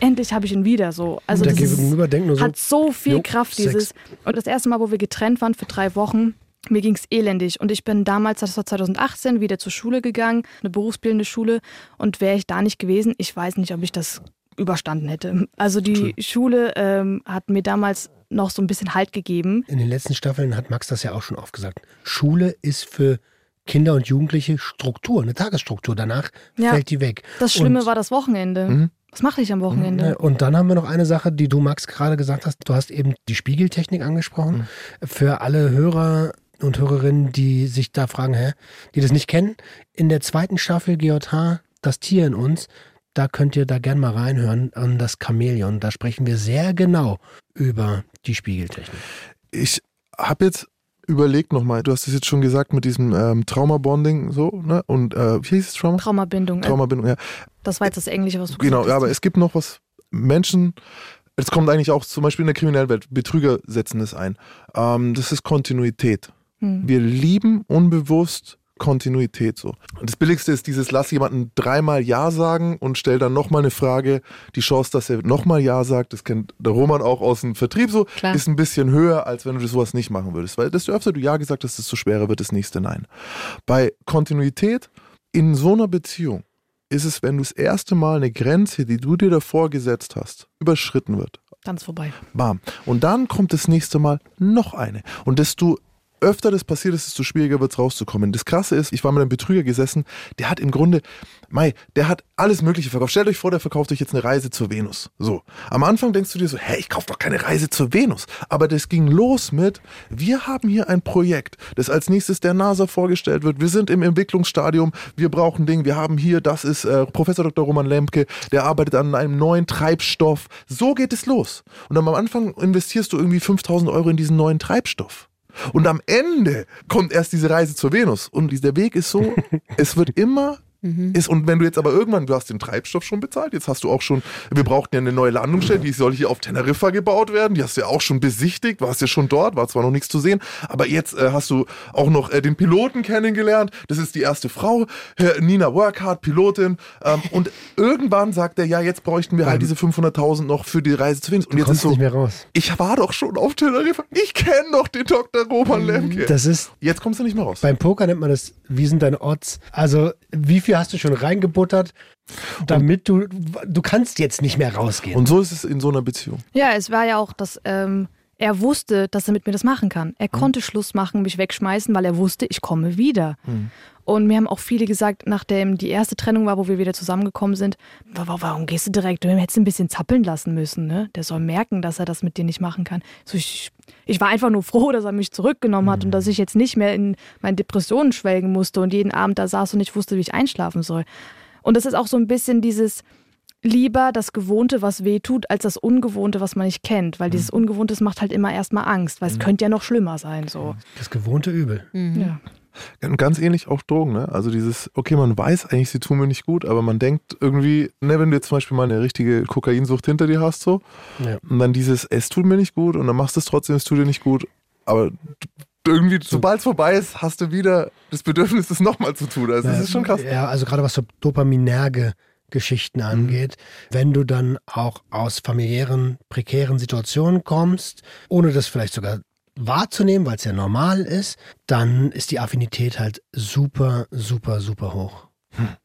endlich habe ich ihn wieder so. Also der das ist, Gegenüber denkt nur so. hat so viel jo, Kraft, Sex. dieses. Und das erste Mal, wo wir getrennt waren für drei Wochen, mir ging es elendig und ich bin damals, das war 2018, wieder zur Schule gegangen, eine berufsbildende Schule und wäre ich da nicht gewesen, ich weiß nicht, ob ich das überstanden hätte. Also die Schule ähm, hat mir damals noch so ein bisschen Halt gegeben. In den letzten Staffeln hat Max das ja auch schon oft gesagt. Schule ist für Kinder und Jugendliche Struktur, eine Tagesstruktur. Danach Ja. fällt die weg. Das Schlimme und, war das Wochenende. Mhm. Was mache ich am Wochenende? Ne, Und dann haben wir noch eine Sache, die du, Max, gerade gesagt hast. Du hast eben die Spiegeltechnik angesprochen. Für alle Hörer und Hörerinnen, die sich da fragen, hä, die das nicht kennen. In der zweiten Staffel GJH, das Tier in uns, da könnt ihr da gern mal reinhören an das Chamäleon. Da sprechen wir sehr genau über die Spiegeltechnik. Ich habe jetzt überlegt nochmal, du hast es jetzt schon gesagt mit diesem ähm, Trauma-Bonding so, ne? Und äh, wie hieß es Trauma? Traumabindung. äh, Traumabindung, ja. Das war jetzt das Englische, was du Genau, gesagt ja, aber es gibt noch was. Menschen, es kommt eigentlich auch zum Beispiel in der kriminellen Welt, Betrüger setzen es ein. Ähm, das ist Kontinuität. Hm. Wir lieben unbewusst Kontinuität so. Und das Billigste ist dieses, lass jemanden dreimal Ja sagen und stell dann nochmal eine Frage. Die Chance, dass er nochmal Ja sagt, das kennt der Roman auch aus dem Vertrieb so, Klar. ist ein bisschen höher, als wenn du sowas nicht machen würdest. Weil desto öfter du Ja gesagt hast, desto schwerer wird das nächste Nein. Bei Kontinuität in so einer Beziehung ist es, wenn du das erste Mal eine Grenze, die du dir davor gesetzt hast, überschritten wird. Ganz vorbei. Bam. Und dann kommt das nächste Mal noch eine. Und desto öfter das passiert ist, desto schwieriger wird es rauszukommen. Das Krasse ist, ich war mit einem Betrüger gesessen, der hat im Grunde, Mai, der hat alles Mögliche verkauft. Stellt euch vor, der verkauft euch jetzt eine Reise zur Venus. So. Am Anfang denkst du dir so, hä, ich kaufe doch keine Reise zur Venus. Aber das ging los mit, wir haben hier ein Projekt, das als nächstes der NASA vorgestellt wird. Wir sind im Entwicklungsstadium, wir brauchen Ding, wir haben hier, das ist äh, Professor Dr. Roman Lemke, der arbeitet an einem neuen Treibstoff. So geht es los. Und am Anfang investierst du irgendwie 5000 Euro in diesen neuen Treibstoff. Und am Ende kommt erst diese Reise zur Venus. Und der Weg ist so, es wird immer. Ist, und wenn du jetzt aber irgendwann, du hast den Treibstoff schon bezahlt, jetzt hast du auch schon, wir brauchten ja eine neue Landungsstelle, die soll hier auf Teneriffa gebaut werden, die hast du ja auch schon besichtigt, warst ja schon dort, war zwar noch nichts zu sehen, aber jetzt äh, hast du auch noch äh, den Piloten kennengelernt, das ist die erste Frau, Herr Nina Workhard, Pilotin, ähm, und irgendwann sagt er, ja, jetzt bräuchten wir halt diese 500.000 noch für die Reise zur Venus. Und jetzt ist kommst so, nicht mehr raus. ich war doch schon auf Teneriffa. Ich kenne doch den Dr. Roman Lemke. Das ist Jetzt kommst du nicht mehr raus. Beim Poker nennt man das, wie sind deine Odds? Also, wie viel hast du schon reingebuttert, damit du, du kannst jetzt nicht mehr rausgehen. Und so ist es in so einer Beziehung. Ja, es war ja auch das, ähm, Er wusste, dass er mit mir das machen kann. Er mhm. konnte Schluss machen, mich wegschmeißen, weil er wusste, ich komme wieder. Mhm. Und mir haben auch viele gesagt, nachdem die erste Trennung war, wo wir wieder zusammengekommen sind, warum gehst du direkt? Du hättest ein bisschen zappeln lassen müssen. Ne? Der soll merken, dass er das mit dir nicht machen kann. So, ich, ich war einfach nur froh, dass er mich zurückgenommen hat mhm. und dass ich jetzt nicht mehr in meine Depressionen schwelgen musste und jeden Abend da saß und nicht wusste, wie ich einschlafen soll. Und das ist auch so ein bisschen dieses, lieber das Gewohnte, was weh tut, als das Ungewohnte, was man nicht kennt. Weil dieses mhm. Ungewohnte das macht halt immer erstmal Angst, weil es mhm. könnte ja noch schlimmer sein. So. Das gewohnte Übel. Mhm. Ja. Ganz ähnlich auch Drogen, ne? Also dieses, okay, man weiß eigentlich, sie tun mir nicht gut, aber man denkt irgendwie, ne, wenn du jetzt zum Beispiel mal eine richtige Kokainsucht hinter dir hast, so, ja. und dann dieses, es tut mir nicht gut und dann machst du es trotzdem, es tut dir nicht gut, aber irgendwie, sobald es vorbei ist, hast du wieder das Bedürfnis, es nochmal zu tun. Also, das ist schon krass. Ja, also gerade was so dopaminerge Geschichten mhm. angeht, mhm. wenn du dann auch aus familiären, prekären Situationen kommst, ohne das vielleicht sogar wahrzunehmen, weil es ja normal ist, dann ist die Affinität halt super, super, super hoch. Hm.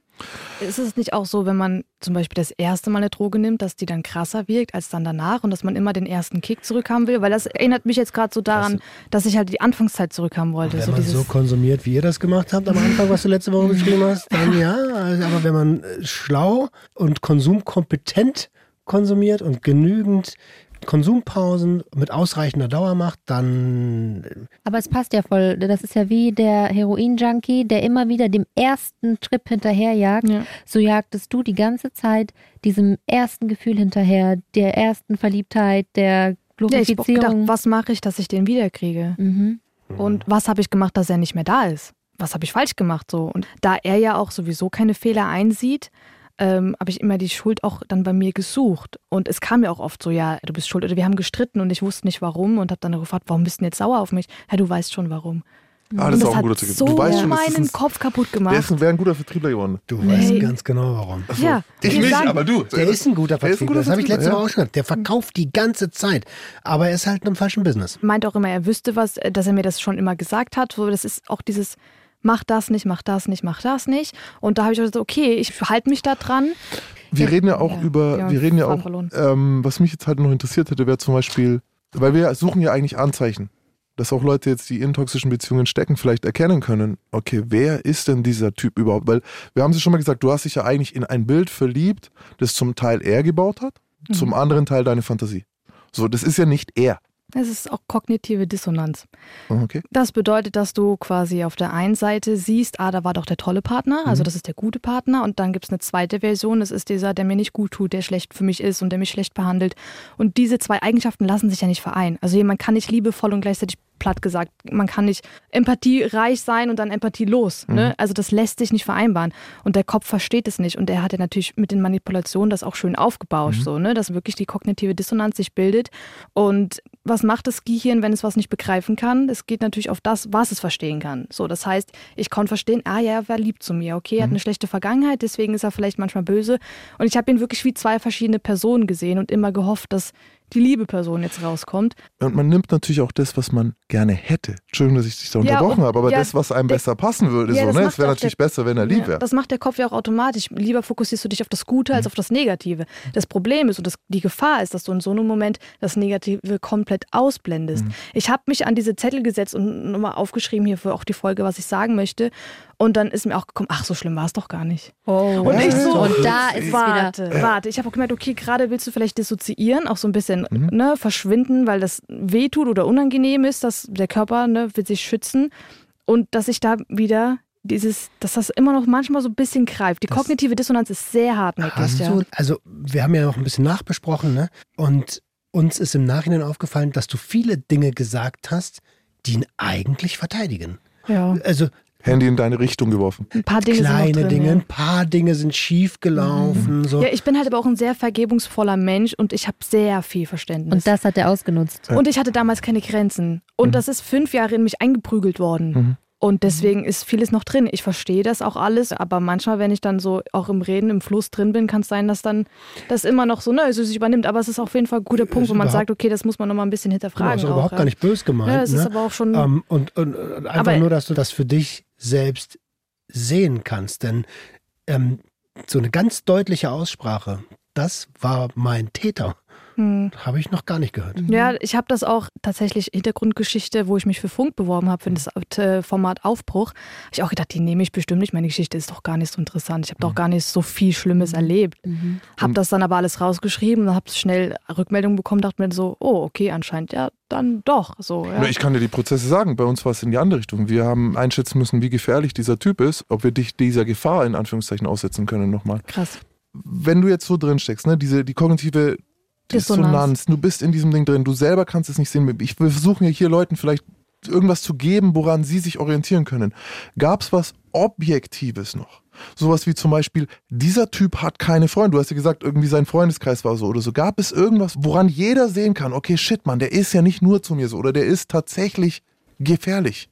Ist es nicht auch so, wenn man zum Beispiel das erste Mal eine Droge nimmt, dass die dann krasser wirkt als dann danach und dass man immer den ersten Kick zurückhaben will? Weil das erinnert mich jetzt gerade so daran, dass ich halt die Anfangszeit zurückhaben wollte. Wenn so man so konsumiert, wie ihr das gemacht habt am Anfang, was du letzte Woche beschrieben hast, dann ja. Also, aber wenn man äh, schlau und konsumkompetent konsumiert und genügend Konsumpausen mit ausreichender Dauer macht, dann. Aber es passt ja voll. Das ist ja wie der Heroin-Junkie, der immer wieder dem ersten Trip hinterherjagt. Ja. So jagtest du die ganze Zeit diesem ersten Gefühl hinterher, der ersten Verliebtheit, der Glorifizierung. Ja, ich gedacht, was mache ich, dass ich den wiederkriege? Mhm. Und was habe ich gemacht, dass er nicht mehr da ist? Was habe ich falsch gemacht so? Und da er ja auch sowieso keine Fehler einsieht, ähm, habe ich immer die Schuld auch dann bei mir gesucht. Und es kam mir auch oft so, ja, du bist schuld. Oder wir haben gestritten und ich wusste nicht warum und habe dann gefragt, warum bist du denn jetzt sauer auf mich? Ja, du weißt schon warum. Ah, das, und das ist auch ein guter Tipp. So du weißt schon, meinen ein, Kopf kaputt gemacht. Der wäre ein guter Vertriebler geworden. Du hey. weißt ganz genau warum. So. Ja, ich nicht, sagen, aber du. Der ist ein guter Vertriebler. das habe ich letzte ja. Woche auch schon gesagt. Der verkauft die ganze Zeit. Aber er ist halt in einem falschen Business. Meint auch immer, er wüsste was, dass er mir das schon immer gesagt hat. Das ist auch dieses mach das nicht, mach das nicht, mach das nicht. Und da habe ich gesagt, okay, ich halte mich da dran. Wir reden ja auch ja, über, wir reden ja auch, ähm, was mich jetzt halt noch interessiert hätte, wäre zum Beispiel, weil wir suchen ja eigentlich Anzeichen, dass auch Leute jetzt, die in toxischen Beziehungen stecken, vielleicht erkennen können, okay, wer ist denn dieser Typ überhaupt? Weil wir haben es schon mal gesagt, du hast dich ja eigentlich in ein Bild verliebt, das zum Teil er gebaut hat, mhm. zum anderen Teil deine Fantasie. So, das ist ja nicht er. Es ist auch kognitive Dissonanz. Oh, okay. Das bedeutet, dass du quasi auf der einen Seite siehst, ah, da war doch der tolle Partner, also mhm. das ist der gute Partner, und dann gibt es eine zweite Version, das ist dieser, der mir nicht gut tut, der schlecht für mich ist und der mich schlecht behandelt. Und diese zwei Eigenschaften lassen sich ja nicht vereinen. Also jemand kann nicht liebevoll und gleichzeitig platt gesagt. Man kann nicht empathiereich sein und dann empathielos. Ne? Mhm. Ne? Also das lässt sich nicht vereinbaren. Und der Kopf versteht es nicht. Und er hat ja natürlich mit den Manipulationen das auch schön aufgebauscht, mhm. so, ne? dass wirklich die kognitive Dissonanz sich bildet. Und was macht das Gehirn, wenn es was nicht begreifen kann? Es geht natürlich auf das, was es verstehen kann. So, das heißt, ich konnte verstehen, ah ja, er war lieb zu mir. Okay, er mhm. hat eine schlechte Vergangenheit, deswegen ist er vielleicht manchmal böse. Und ich habe ihn wirklich wie zwei verschiedene Personen gesehen und immer gehofft, dass die liebe Person jetzt rauskommt. Und man nimmt natürlich auch das, was man gerne hätte. Entschuldigung, dass ich dich da unterbrochen ja, habe, aber ja, das, was einem der, besser passen würde, ja, so, ne? Es wäre natürlich der, besser, wenn er lieb wäre. Das macht der Kopf ja auch automatisch. Lieber fokussierst du dich auf das Gute als mhm. auf das Negative. Das Problem ist und das, die Gefahr ist, dass du in so einem Moment das Negative komplett ausblendest. Mhm. Ich habe mich an diese Zettel gesetzt und nochmal aufgeschrieben hier für auch die Folge, was ich sagen möchte. Und dann ist mir auch gekommen, ach, so schlimm war es doch gar nicht. Oh. Und ich so, und da ist warte, es wieder. Warte, ich habe auch gemerkt, okay, gerade willst du vielleicht dissoziieren, auch so ein bisschen mhm. ne, verschwinden, weil das wehtut oder unangenehm ist, dass der Körper ne, will sich schützen. Und dass ich da wieder dieses, dass das immer noch manchmal so ein bisschen greift. Die das kognitive Dissonanz ist sehr hartnäckig. Ja. also wir haben ja noch ein bisschen nachbesprochen, ne? Und uns ist im Nachhinein aufgefallen, dass du viele Dinge gesagt hast, die ihn eigentlich verteidigen. Ja. Also Handy in deine Richtung geworfen. Ein paar Dinge Kleine sind drin, Dinge, ja. ein paar Dinge sind schief gelaufen. Mhm. So. Ja, ich bin halt aber auch ein sehr vergebungsvoller Mensch und ich habe sehr viel Verständnis. Und das hat er ausgenutzt. Und ich hatte damals keine Grenzen. Und mhm. das ist fünf Jahre in mich eingeprügelt worden. Mhm. Und deswegen ist vieles noch drin. Ich verstehe das auch alles, aber manchmal, wenn ich dann so auch im Reden, im Fluss drin bin, kann es sein, dass dann das immer noch so, ne, so sich übernimmt. Aber es ist auf jeden Fall ein guter Punkt, wo man sagt, okay, das muss man nochmal ein bisschen hinterfragen. Genau, ist überhaupt ja. gar nicht böse gemeint. Ja, es ne? ist aber auch schon. Um, und, und, und, einfach aber, nur, dass du das für dich selbst sehen kannst. Denn ähm, so eine ganz deutliche Aussprache, das war mein Täter. Hm. Habe ich noch gar nicht gehört. Ja, ich habe das auch tatsächlich Hintergrundgeschichte, wo ich mich für Funk beworben habe, für das äh, Format Aufbruch. Habe ich auch gedacht, die nehme ich bestimmt nicht. Meine Geschichte ist doch gar nicht so interessant. Ich habe mhm. doch gar nicht so viel Schlimmes mhm. erlebt. Mhm. Habe das dann aber alles rausgeschrieben, habe schnell Rückmeldungen bekommen, dachte mir so, oh, okay, anscheinend ja, dann doch. So, ja. Ich kann dir die Prozesse sagen. Bei uns war es in die andere Richtung. Wir haben einschätzen müssen, wie gefährlich dieser Typ ist, ob wir dich dieser Gefahr in Anführungszeichen aussetzen können nochmal. Krass. Wenn du jetzt so drin steckst, ne, diese, die kognitive Dissonanz. Dissonanz. Du bist in diesem Ding drin. Du selber kannst es nicht sehen. Ich versuche hier Leuten vielleicht irgendwas zu geben, woran sie sich orientieren können. Gab es was Objektives noch? Sowas wie zum Beispiel, dieser Typ hat keine Freunde. Du hast ja gesagt, irgendwie sein Freundeskreis war so oder so. Gab es irgendwas, woran jeder sehen kann, okay, shit, Mann, der ist ja nicht nur zu mir so oder der ist tatsächlich gefährlich?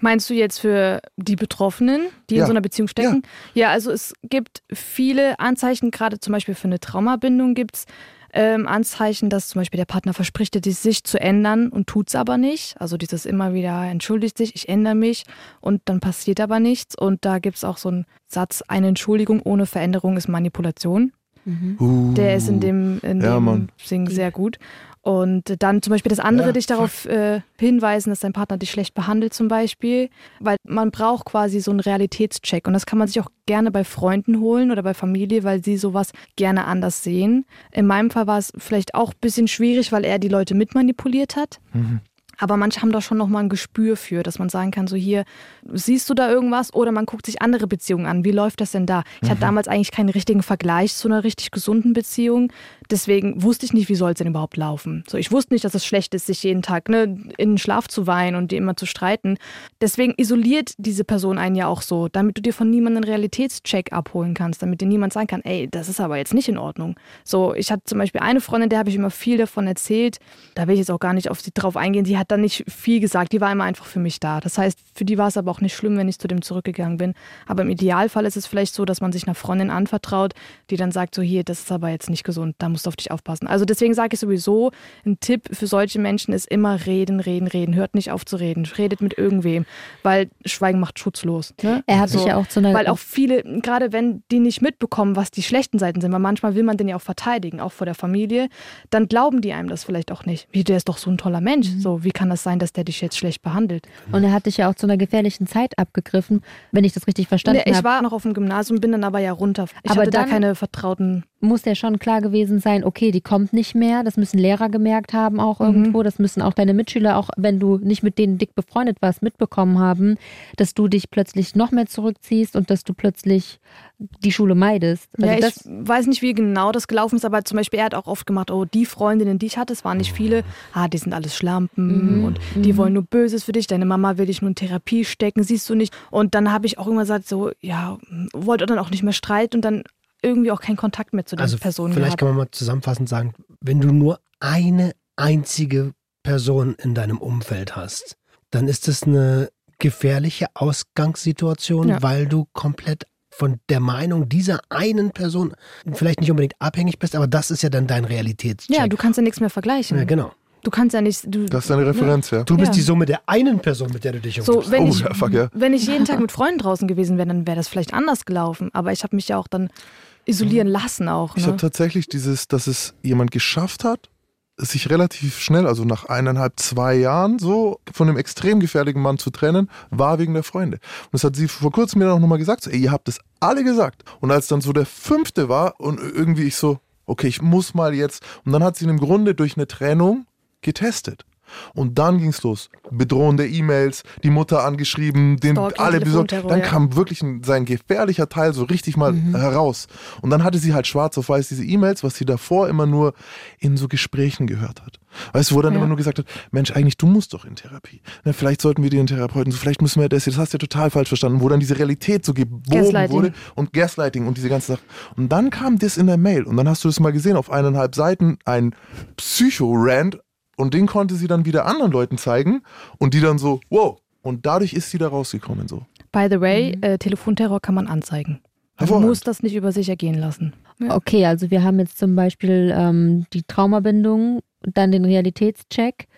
Meinst du jetzt für die Betroffenen, die ja. in so einer Beziehung stecken? Ja. ja, also es gibt viele Anzeichen, gerade zum Beispiel für eine Traumabindung gibt es ähm, Anzeichen, dass zum Beispiel der Partner verspricht, sich zu ändern und tut es aber nicht. Also dieses immer wieder entschuldigt sich, ich ändere mich und dann passiert aber nichts. Und da gibt es auch so einen Satz, eine Entschuldigung ohne Veränderung ist Manipulation. Mhm. Uh, der ist in dem, in ja, dem Sing sehr gut. Und dann zum Beispiel das andere ja, dich darauf äh, hinweisen, dass dein Partner dich schlecht behandelt zum Beispiel, weil man braucht quasi so einen Realitätscheck und das kann man sich auch gerne bei Freunden holen oder bei Familie, weil sie sowas gerne anders sehen. In meinem Fall war es vielleicht auch ein bisschen schwierig, weil er die Leute mitmanipuliert hat. Mhm. Aber manche haben da schon nochmal ein Gespür für, dass man sagen kann, so hier, siehst du da irgendwas? Oder man guckt sich andere Beziehungen an. Wie läuft das denn da? Ich mhm. hatte damals eigentlich keinen richtigen Vergleich zu einer richtig gesunden Beziehung. Deswegen wusste ich nicht, wie soll es denn überhaupt laufen. So, ich wusste nicht, dass es schlecht ist, sich jeden Tag ne, in den Schlaf zu weinen und die immer zu streiten. Deswegen isoliert diese Person einen ja auch so, damit du dir von niemandem einen Realitätscheck abholen kannst, damit dir niemand sagen kann, ey, das ist aber jetzt nicht in Ordnung. So, ich hatte zum Beispiel eine Freundin, der habe ich immer viel davon erzählt. Da will ich jetzt auch gar nicht auf sie drauf eingehen. Die hat dann nicht viel gesagt, die war immer einfach für mich da. Das heißt, für die war es aber auch nicht schlimm, wenn ich zu dem zurückgegangen bin. Aber im Idealfall ist es vielleicht so, dass man sich einer Freundin anvertraut, die dann sagt, so hier, das ist aber jetzt nicht gesund, da musst du auf dich aufpassen. Also deswegen sage ich sowieso, ein Tipp für solche Menschen ist immer reden, reden, reden. Hört nicht auf zu reden. Redet mit irgendwem, weil Schweigen macht schutzlos. Ne? Er hat so, sich ja auch zu einer... Weil auch viele, gerade wenn die nicht mitbekommen, was die schlechten Seiten sind, weil manchmal will man den ja auch verteidigen, auch vor der Familie, dann glauben die einem das vielleicht auch nicht. Wie, der ist doch so ein toller Mensch. Mhm. So, wie kann das sein, dass der dich jetzt schlecht behandelt? Und er hat dich ja auch zu einer gefährlichen Zeit abgegriffen, wenn ich das richtig verstanden habe. Nee, ich war noch auf dem Gymnasium, bin dann aber ja runter. Ich aber hatte da keine vertrauten muss ja schon klar gewesen sein, okay, die kommt nicht mehr. Das müssen Lehrer gemerkt haben auch mhm. irgendwo. Das müssen auch deine Mitschüler, auch wenn du nicht mit denen dick befreundet warst, mitbekommen haben, dass du dich plötzlich noch mehr zurückziehst und dass du plötzlich die Schule meidest. Also ja, ich weiß nicht, wie genau das gelaufen ist, aber zum Beispiel er hat auch oft gemacht, oh, die Freundinnen, die ich hatte, es waren nicht viele, ah, die sind alles Schlampen mhm. und die mhm. wollen nur Böses für dich, deine Mama will dich nur in Therapie stecken, siehst du nicht. Und dann habe ich auch immer gesagt, so, ja, wollte dann auch nicht mehr streiten und dann irgendwie auch keinen Kontakt mehr zu den also Personen Vielleicht gehabt. kann man mal zusammenfassend sagen, wenn du nur eine einzige Person in deinem Umfeld hast, dann ist es eine gefährliche Ausgangssituation, ja. weil du komplett von der Meinung dieser einen Person vielleicht nicht unbedingt abhängig bist, aber das ist ja dann dein Realitätscheck. Ja, du kannst ja nichts mehr vergleichen. Ja, genau. Du kannst ja nicht. Du, das ist deine Referenz, ja. Du bist ja. die Summe der einen Person, mit der du dich umgibst. So, wenn, oh, ich, ja, fuck, ja. wenn ich jeden Tag mit Freunden draußen gewesen wäre, dann wäre das vielleicht anders gelaufen. Aber ich habe mich ja auch dann isolieren mhm. lassen auch. Ne? Ich habe tatsächlich dieses, dass es jemand geschafft hat, sich relativ schnell, also nach eineinhalb, zwei Jahren so von einem extrem gefährlichen Mann zu trennen, war wegen der Freunde. Und das hat sie vor kurzem mir auch nochmal gesagt, so, ey, ihr habt es alle gesagt. Und als dann so der fünfte war und irgendwie ich so, okay, ich muss mal jetzt, und dann hat sie ihn im Grunde durch eine Trennung getestet. Und dann ging es los. Bedrohende E-Mails, die Mutter angeschrieben, den Stalking, alle besorgt. Dann ja. kam wirklich ein, sein gefährlicher Teil so richtig mal mhm. heraus. Und dann hatte sie halt schwarz auf weiß diese E-Mails, was sie davor immer nur in so Gesprächen gehört hat. Weißt du, wo dann ja. immer nur gesagt hat, Mensch, eigentlich du musst doch in Therapie. Na, vielleicht sollten wir dir einen Therapeuten, so vielleicht müssen wir das, das hast du ja total falsch verstanden, wo dann diese Realität so gebogen wurde und Gaslighting und diese ganze Sache. Und dann kam das in der Mail und dann hast du das mal gesehen auf eineinhalb Seiten, ein Psycho-Rant und den konnte sie dann wieder anderen Leuten zeigen und die dann so, wow. Und dadurch ist sie da rausgekommen so. By the way, mhm. äh, Telefonterror kann man anzeigen. Man muss das nicht über sich ergehen lassen. Ja. Okay, also wir haben jetzt zum Beispiel ähm, die Traumabindung, dann den Realitätscheck.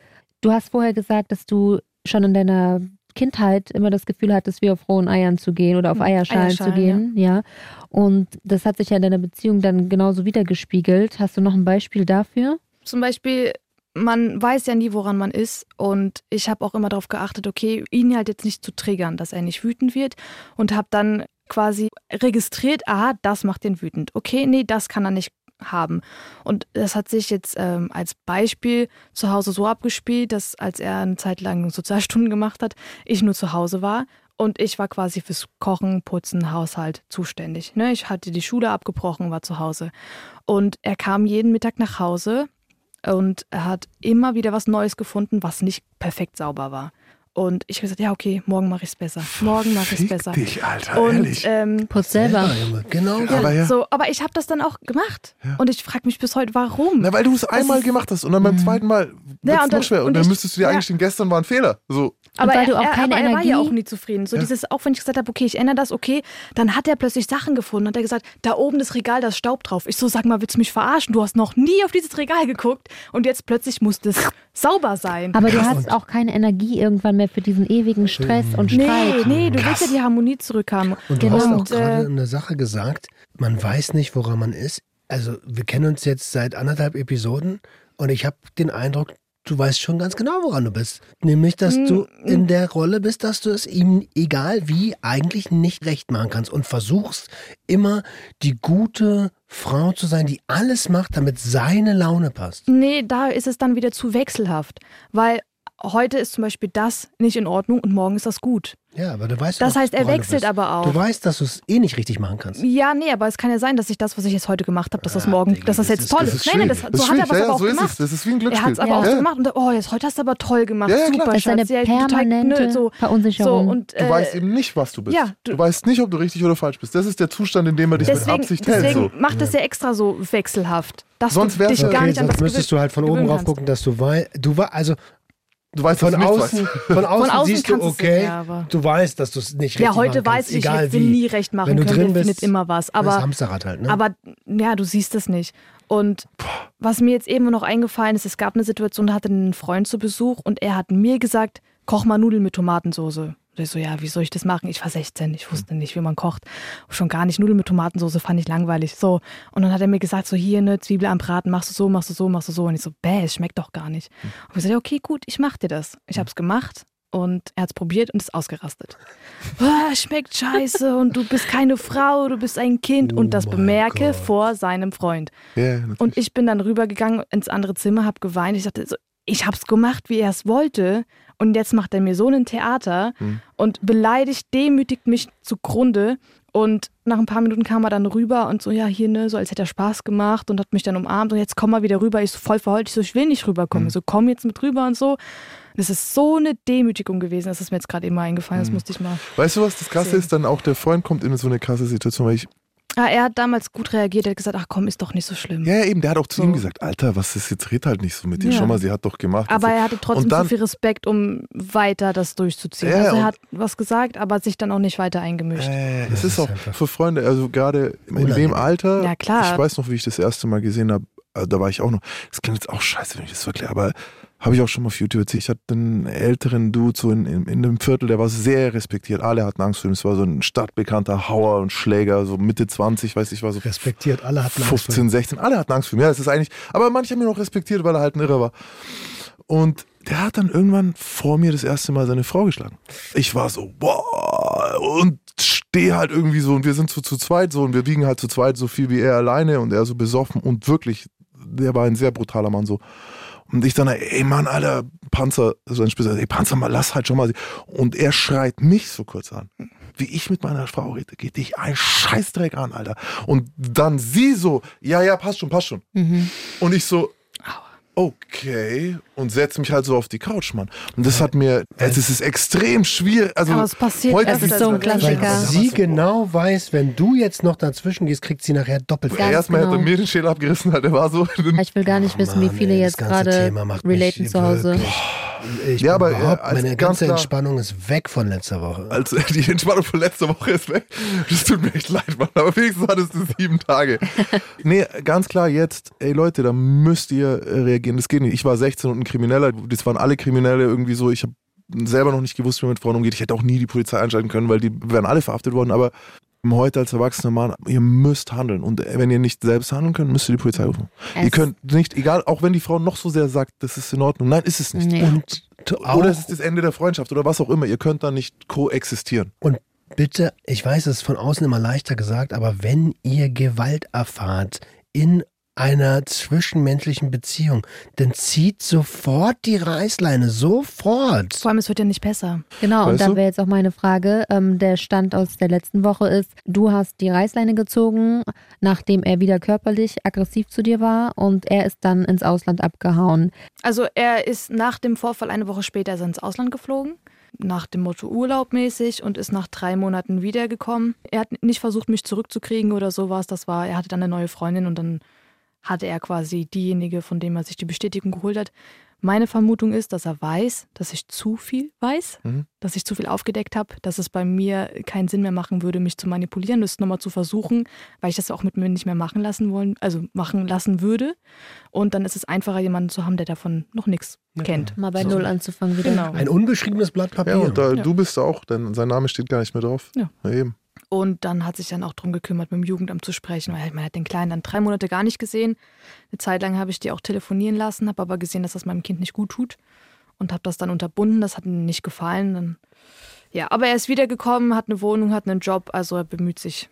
Du hast vorher gesagt, dass du schon in deiner Kindheit immer das Gefühl hattest, wie auf rohen Eiern zu gehen oder auf Eierschalen, Eierschalen zu gehen. Ja. ja. Und das hat sich ja in deiner Beziehung dann genauso wiedergespiegelt. Hast du noch ein Beispiel dafür? zum Beispiel, man weiß ja nie, woran man ist. Und ich habe auch immer darauf geachtet, okay, ihn halt jetzt nicht zu triggern, dass er nicht wütend wird. Und habe dann quasi registriert, aha, das macht den wütend. Okay, nee, das kann er nicht haben. Und das hat sich jetzt ähm, als Beispiel zu Hause so abgespielt, dass als er eine Zeit lang Sozialstunden gemacht hat, ich nur zu Hause war und ich war quasi fürs Kochen, Putzen, Haushalt zuständig. Ne? Ich hatte die Schule abgebrochen, war zu Hause. Und er kam jeden Mittag nach Hause und er hat immer wieder was Neues gefunden, was nicht perfekt sauber war. Und ich habe gesagt, ja, okay, morgen mache ich es besser. Morgen mache ich es besser. dich, Alter, und ehrlich. ähm, Putz selber. Genau. ja, Aber ja. so, aber ich habe das dann auch gemacht. Ja. Und ich frage mich bis heute, warum? Na, weil du es einmal ist- gemacht hast und dann beim zweiten Mal wird Ja, es und dann- noch schwer. Und, und dann ich- müsstest du dir ja. eingestehen, gestern war ein Fehler. So, Aber, weil er, du auch er, keine aber er war ja Energie- auch nie zufrieden. So Ja. dieses, auch wenn ich gesagt habe, okay, ich ändere das, okay, dann hat er plötzlich Sachen gefunden. Hat er gesagt, da oben das Regal, da ist Staub drauf. Ich so, sag mal, willst du mich verarschen? Du hast noch nie auf dieses Regal geguckt und jetzt plötzlich muss das sauber sein. Aber du Krass. hast auch keine Energie irgendwann mehr für diesen ewigen Stress und nee, Streit. nee, du willst ja die Harmonie zurückhaben. Und du Genau. hast auch Und, äh, gerade eine Sache gesagt, man weiß nicht, woran man ist. Also wir kennen uns jetzt seit anderthalb Episoden und ich habe den Eindruck, du weißt schon ganz genau, woran du bist. Nämlich, dass Mm, du in der Rolle bist, dass du es ihm, egal wie, eigentlich nicht recht machen kannst und versuchst immer die gute Frau zu sein, die alles macht, damit seine Laune passt. Nee, da ist es dann wieder zu wechselhaft. Weil heute ist zum Beispiel das nicht in Ordnung und morgen ist das gut. Ja, aber du weißt Das doch, heißt, er wechselt aber auch. Du weißt, dass du es eh nicht richtig machen kannst. Ja, nee, aber es kann ja sein, dass ich das, was ich jetzt heute gemacht habe, dass das Ah, morgen, dass das das jetzt ist- toll das ist. Nein, nein, das, Das so ist hat er aber so auch ist es. gemacht. Das ist wie ein Er Glücksspiel. hat es aber Ja. auch gemacht und oh, jetzt heute hast du aber toll gemacht. Ja, ja, klar. Super, Das ist eine permanente nö, so, so Verunsicherung. Du äh, weißt eben nicht, was du bist. ja, du, du- weißt nicht, ob du richtig oder falsch bist. Das ist der Zustand, in dem er dich mit deswegen, Absicht hält. deswegen So. macht das ja extra so wechselhaft, dass Sonst du dich gar nicht an sonst das müsstest du halt von oben kannst. gucken, dass du weißt, du war also Du weißt, von du nicht außen, von außen, außen siehst du, okay, ja, du weißt, dass du es nicht richtig Ja, heute weiß ich, egal ich will wie. nie recht machen Wenn du können, drin bist, findet immer was. das Aber Hamsterrad halt, ne? Aber ja, du siehst es nicht. Und was mir jetzt eben noch eingefallen ist, es gab eine Situation, da hatte einen Freund zu Besuch und er hat mir gesagt, koch mal Nudeln mit Tomatensauce. Und ich so, ja, wie soll ich das machen? Ich war 16, ich wusste nicht, wie man kocht. Schon gar nicht. Nudeln mit Tomatensauce fand ich langweilig. So. Und dann hat er mir gesagt, so hier eine Zwiebel am Braten, machst du so, machst du so, machst du so. Und ich so, bäh, es schmeckt doch gar nicht. Und ich so, ja, okay, gut, ich mach dir das. Ich hab's gemacht und er hat's probiert und ist ausgerastet. Ah, schmeckt scheiße und du bist keine Frau, du bist ein Kind. Oh und das mein bemerke Gott. vor seinem Freund. Natürlich. Und ich bin dann rübergegangen ins andere Zimmer, hab geweint. Ich dachte, so, ich hab's gemacht, wie er es wollte. Und jetzt macht er mir so ein Theater Hm. und beleidigt, demütigt mich zugrunde. Und nach ein paar Minuten kam er dann rüber und so, ja, hier, ne, so als hätte er Spaß gemacht und hat mich dann umarmt und jetzt komm mal wieder rüber. Ich so voll verheult, ich so, ich will nicht rüberkommen. Mhm. So, komm jetzt mit rüber und so. Das ist so eine Demütigung gewesen, das ist mir jetzt gerade eben mal eingefallen, das Mhm. musste ich mal. Weißt du, was das Krasse Sehen. ist? Dann auch der Freund kommt in so eine krasse Situation, weil ich, Ah, er hat damals gut reagiert, er hat gesagt, ach komm, ist doch nicht so schlimm. ja, ja, eben, der hat auch zu So. ihm gesagt, Alter, was ist jetzt, red halt nicht so mit dir. Ja. Schau mal, sie hat doch gemacht. Aber so. er hatte trotzdem dann- zu viel Respekt, um weiter das durchzuziehen. Ja, also er hat was gesagt, aber sich dann auch nicht weiter eingemischt. Äh, Das es ist ist auch einfach für Freunde, also gerade in dem. Alter, Ja, klar. ich weiß noch, wie ich das erste Mal gesehen habe, äh, da war ich auch noch, das klingt jetzt auch scheiße, wenn ich das so erkläre, aber habe ich auch schon mal auf YouTube erzählt, ich hatte einen älteren Dude so in, in, in einem Viertel, der war sehr respektiert, alle hatten Angst vor ihm, es war so ein stadtbekannter Hauer und Schläger, so Mitte 20, weiß ich, war so respektiert, alle hatten Angst vor 15, 16, alle hatten Angst vor ihm. Ja, das ist eigentlich, aber manche haben ihn auch respektiert, weil er halt ein Irrer war. Und der hat dann irgendwann vor mir das erste Mal seine Frau geschlagen. Ich war so, boah, und stehe halt irgendwie so, und wir sind so zu zweit so, und wir wiegen halt zu zweit so viel wie er alleine, und er so besoffen, und wirklich, der war ein sehr brutaler Mann so. Und ich dann, ey Mann, Alter, Panzer, so ein Spitzer, ey Panzer, mal lass halt schon mal. Und er schreit mich so kurz an. Wie ich mit meiner Frau rede, geht dich ein Scheißdreck an, Alter. Und dann sie so, ja, ja, passt schon, passt schon. Mhm. Und ich so, okay. Und setze mich halt so auf die Couch, Mann. Und das hat mir, es ist extrem schwierig. Also, aber es passiert heute Das ist so ein wirklich. Weil Klassiker. sie genau weiß, wenn du jetzt noch dazwischen gehst, kriegt sie nachher doppelt. Ganz erstmal hat er genau. mir den Schädel abgerissen, halt. Der war so. Ich will gar nicht wissen, wie Mann, viele ey, jetzt gerade Thema macht mich relaten zu Hause. wirklich- Ich Ja, aber, überhaupt, äh, als meine ganz ganze klar- Entspannung ist weg von letzter Woche. Also die Entspannung von letzter Woche ist weg. Das tut mir echt leid, Mann. Aber wenigstens hattest du sieben Tage. Nee, ganz klar jetzt, ey Leute, da müsst ihr äh, reagieren. Das geht nicht. Ich war 16 und ein Krimineller. Das waren alle Kriminelle irgendwie so. Ich habe selber noch nicht gewusst, wie man mit Frauen umgeht. Ich hätte auch nie die Polizei einschalten können, weil die wären alle verhaftet worden. Aber heute als erwachsener Mann, ihr müsst handeln. Und wenn ihr nicht selbst handeln könnt, müsst ihr die Polizei rufen. Es- ihr könnt nicht, egal, auch wenn die Frau noch so sehr sagt, das ist in Ordnung. Nein, ist es nicht. Nee. Und auch, Oder es ist das Ende der Freundschaft oder was auch immer. Ihr könnt da nicht koexistieren. und bitte, ich weiß, es ist von außen immer leichter gesagt, aber wenn ihr Gewalt erfahrt in einer zwischenmenschlichen Beziehung, dann zieht sofort die Reißleine, sofort. Vor allem, es wird ja nicht besser. Genau, und Weißt dann du? wäre jetzt auch meine Frage. Ähm, der Stand aus der letzten Woche ist, du hast die Reißleine gezogen, nachdem er wieder körperlich aggressiv zu dir war und er ist dann ins Ausland abgehauen. Also er ist nach dem Vorfall eine Woche später er ins Ausland geflogen, nach dem Motto Urlaub mäßig und ist nach drei Monaten wiedergekommen. Er hat nicht versucht, mich zurückzukriegen oder sowas. Das war, er hatte dann eine neue Freundin und dann hatte er quasi diejenige, von dem er sich die Bestätigung geholt hat. Meine Vermutung ist, dass er weiß, dass ich zu viel weiß, Mhm. dass ich zu viel aufgedeckt habe, dass es bei mir keinen Sinn mehr machen würde, mich zu manipulieren, das nochmal zu versuchen, weil ich das auch mit mir nicht mehr machen lassen wollen, also machen lassen würde. Und dann ist es einfacher, jemanden zu haben, der davon noch nichts kennt. Mal bei So. Null anzufangen wieder. Genau. Ein unbeschriebenes Blatt Papier. Ja, und da, Ja. du bist auch, denn sein Name steht gar nicht mehr drauf. Ja. eben. Und dann hat sich dann auch darum gekümmert, mit dem Jugendamt zu sprechen, weil man hat den Kleinen dann drei Monate gar nicht gesehen. Eine Zeit lang habe ich die auch telefonieren lassen, habe aber gesehen, dass das meinem Kind nicht gut tut und habe das dann unterbunden. Das hat ihm nicht gefallen. Dann, ja, aber er ist wiedergekommen, hat eine Wohnung, hat einen Job, also er bemüht sich.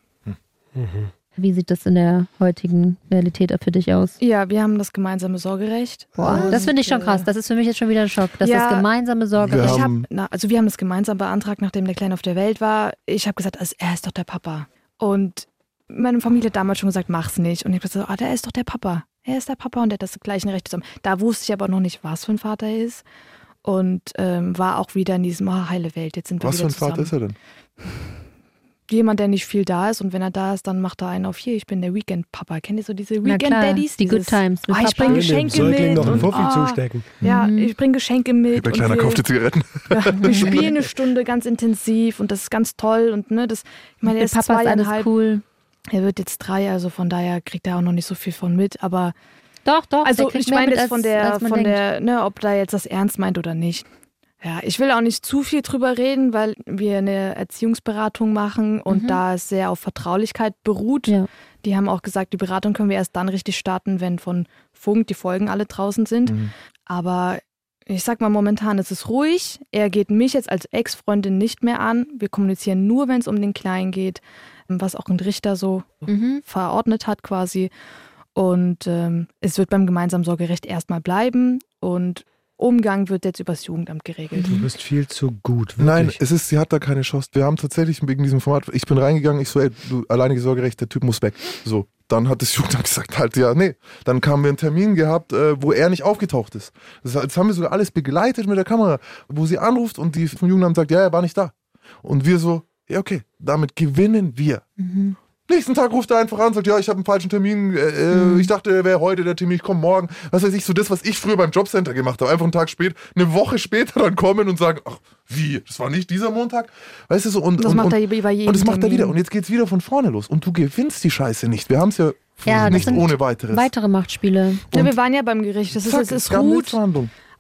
Wie sieht das in der heutigen Realität für dich aus? Ja, wir haben das gemeinsame Sorgerecht. Boah, das finde ich schon krass. Das ist für mich jetzt schon wieder ein Schock. Das Ja. ist gemeinsame Sorge. Wir Ich haben- hab, na, also wir haben das gemeinsam beantragt, nachdem der Kleine auf der Welt war. Ich habe gesagt, also er ist doch der Papa. Und meine Familie hat damals schon gesagt, mach's nicht. Und ich habe gesagt, ah, der ist doch der Papa. Er ist der Papa und der hat das gleiche Recht zusammen. Da wusste ich aber noch nicht, was für ein Vater er ist. Und ähm, war auch wieder in diesem, oh, heile Welt, jetzt sind wir Was für ein Vater zusammen. ist er denn? Jemand, der nicht viel da ist und wenn er da ist, dann macht er einen auf hier, ich bin der Weekend-Papa. Kennt ihr so diese Weekend-Daddies? die Good Times mit Oh, ich bringe Dem Geschenke Säugling mit. noch einen und, oh, zustecken. Ja, Mhm. ich bringe Geschenke mit. Der und Kleiner wir- kauft die Zigaretten. wir spielen eine Stunde ganz intensiv und das ist ganz toll und ne, das, ich meine, er Mit ist Papa ist alles cool. er wird jetzt drei, also von daher kriegt er auch noch nicht so viel von mit, aber Doch, doch. also der ich meine jetzt von der, von denkt. der, ne, ob da jetzt das ernst meint oder nicht. Ja, ich will auch nicht zu viel drüber reden, weil wir eine Erziehungsberatung machen und Mhm. da es sehr auf Vertraulichkeit beruht. Ja. Die haben auch gesagt, die Beratung können wir erst dann richtig starten, wenn von Funk die Folgen alle draußen sind. Mhm. Aber ich sag mal, momentan ist es ruhig. Er geht mich jetzt als Ex-Freundin nicht mehr an. Wir kommunizieren nur, wenn es um den Kleinen geht, was auch ein Richter so Mhm. verordnet hat quasi. Und ähm, es wird beim gemeinsamen Sorgerecht erstmal bleiben und Umgang wird jetzt übers Jugendamt geregelt. Du bist viel zu gut. Wirklich. Nein, es ist, sie hat da keine Chance. Wir haben tatsächlich wegen diesem Format, ich bin reingegangen, ich so, ey, du, alleinige Sorgerecht, der Typ muss weg. So, dann hat das Jugendamt gesagt, halt, ja, nee. Dann haben wir einen Termin gehabt, äh, wo er nicht aufgetaucht ist. Das, das haben wir sogar alles begleitet mit der Kamera, wo sie anruft und die vom Jugendamt sagt, ja, er war nicht da. Und wir so, ja, okay, damit gewinnen wir. Mhm. Nächsten Tag ruft er einfach an und sagt, ja, ich habe einen falschen Termin, äh, äh, ich dachte, er wäre heute der Termin, ich komme morgen. Was weiß ich, so das, was ich früher beim Jobcenter gemacht habe. Einfach einen Tag später, eine Woche später dann kommen und sagen, ach, wie, das war nicht dieser Montag? Weißt du so, und, Das und, macht und, er bei jedem und das macht er wieder. Und jetzt geht's wieder von vorne los. Und du gewinnst die Scheiße nicht. Wir haben es ja, Ja, nicht ohne weiteres. Weitere Machtspiele. Ja, Und wir waren ja beim Gericht, das ist, Zack, es ist gab eine gut,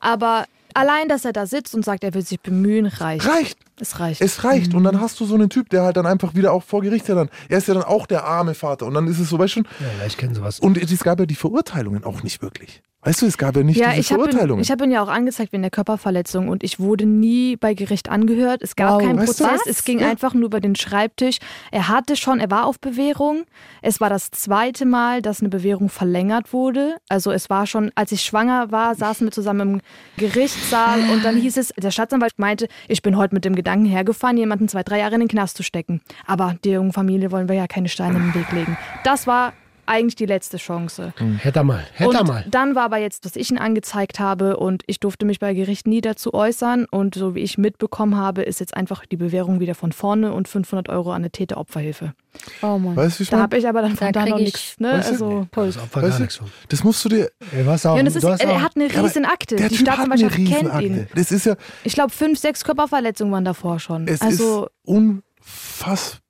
aber allein, dass er da sitzt und sagt, er will sich bemühen, reicht. Reicht. Es reicht. Es reicht. Und dann hast du so einen Typ, der halt dann einfach wieder auch vor Gericht ja dann, er ist ja dann auch der arme Vater. Und dann ist es so, weißt du schon, Ja, ja, ich kenne sowas. und es gab ja die Verurteilungen auch nicht wirklich. Weißt du, es gab ja nicht ja, diese ich habe ihn, Verurteilungen. ich hab ihn ja auch angezeigt wegen der Körperverletzung und ich wurde nie bei Gericht angehört. Es gab Wow. keinen Prozess, es ging Ja. einfach nur über den Schreibtisch. Er hatte schon, er war auf Bewährung. Es war das zweite Mal, dass eine Bewährung verlängert wurde. Also es war schon, als ich schwanger war, saßen wir zusammen im Gerichtssaal und dann hieß es, der Staatsanwalt meinte, ich bin heute mit dem Gedanken hergefahren, jemanden zwei, drei Jahre in den Knast zu stecken. Aber der jungen Familie wollen wir ja keine Steine in den Weg legen. Das war eigentlich die letzte Chance. Hätte er mal, hätte er mal. dann war aber jetzt, dass ich ihn angezeigt habe und ich durfte mich bei Gericht nie dazu äußern. Und so wie ich mitbekommen habe, ist jetzt einfach die Bewährung wieder von vorne und 500 Euro an eine Täteropferhilfe. Oh Mann. weißt du, wie ich Da habe ich aber dann Da von da krieg noch ich- nichts. Ne? Weißt du? Also, Das Opfer Weißt gar du? nichts von. Das musst du dir. Ey, was auch, ja, das ist, du hast auch, er hat eine Riesenakte. Der Die Staatsanwaltschaft kennt ihn. Das ist ja, Ich glaube, fünf, sechs Körperverletzungen waren davor schon. es also, ist unfassbar.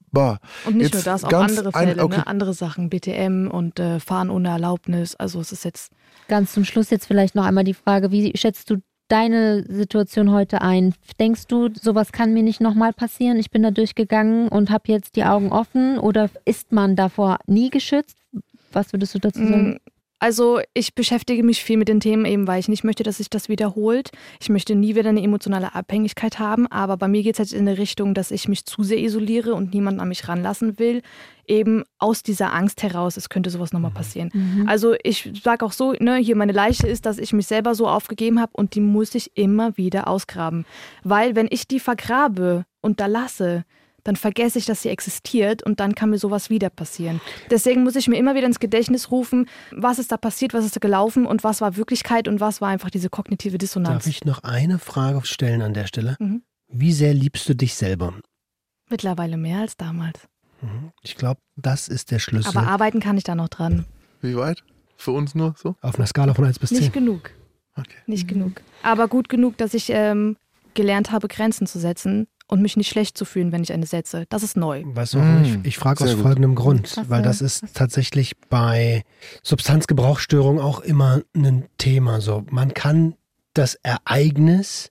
Und nicht jetzt nur das, auch andere ein- Fälle, okay. ne? andere Sachen, BTM und äh, Fahren ohne Erlaubnis. Also es ist jetzt Ganz zum Schluss jetzt vielleicht noch einmal die Frage, wie schätzt du deine Situation heute ein? Denkst du, sowas kann mir nicht nochmal passieren? Ich bin da durchgegangen und habe jetzt die Augen offen oder ist man davor nie geschützt? Was würdest du dazu sagen? Also ich beschäftige mich viel mit den Themen eben, weil ich nicht möchte, dass sich das wiederholt. Ich möchte nie wieder eine emotionale Abhängigkeit haben, aber bei mir geht es halt in eine Richtung, dass ich mich zu sehr isoliere und niemanden an mich ranlassen will. Eben aus dieser Angst heraus, es könnte sowas nochmal passieren. Also ich sage auch so, ne, hier meine Leiche ist, dass ich mich selber so aufgegeben habe und die muss ich immer wieder ausgraben. Weil wenn ich die vergrabe und da lasse, dann vergesse ich, dass sie existiert und dann kann mir sowas wieder passieren. Deswegen muss ich mir immer wieder ins Gedächtnis rufen, was ist da passiert, was ist da gelaufen und was war Wirklichkeit und was war einfach diese kognitive Dissonanz. Darf ich noch eine Frage stellen an der Stelle? Mhm. Wie sehr liebst du dich selber? Mittlerweile mehr als damals. Ich glaube, das ist der Schlüssel. Aber arbeiten kann ich da noch dran. Wie weit? Für uns nur so? Auf einer Skala von 1 bis 10. Nicht genug. Okay. Nicht genug. Aber gut genug, dass ich ähm, gelernt habe, Grenzen zu setzen und mich nicht schlecht zu fühlen, wenn ich eine setze. Das ist neu. Weißt du, warum? Mm, ich, ich frage aus gut. folgendem Grund, Krass, weil das ist tatsächlich bei Substanzgebrauchsstörungen auch immer ein Thema. So, man kann das Ereignis,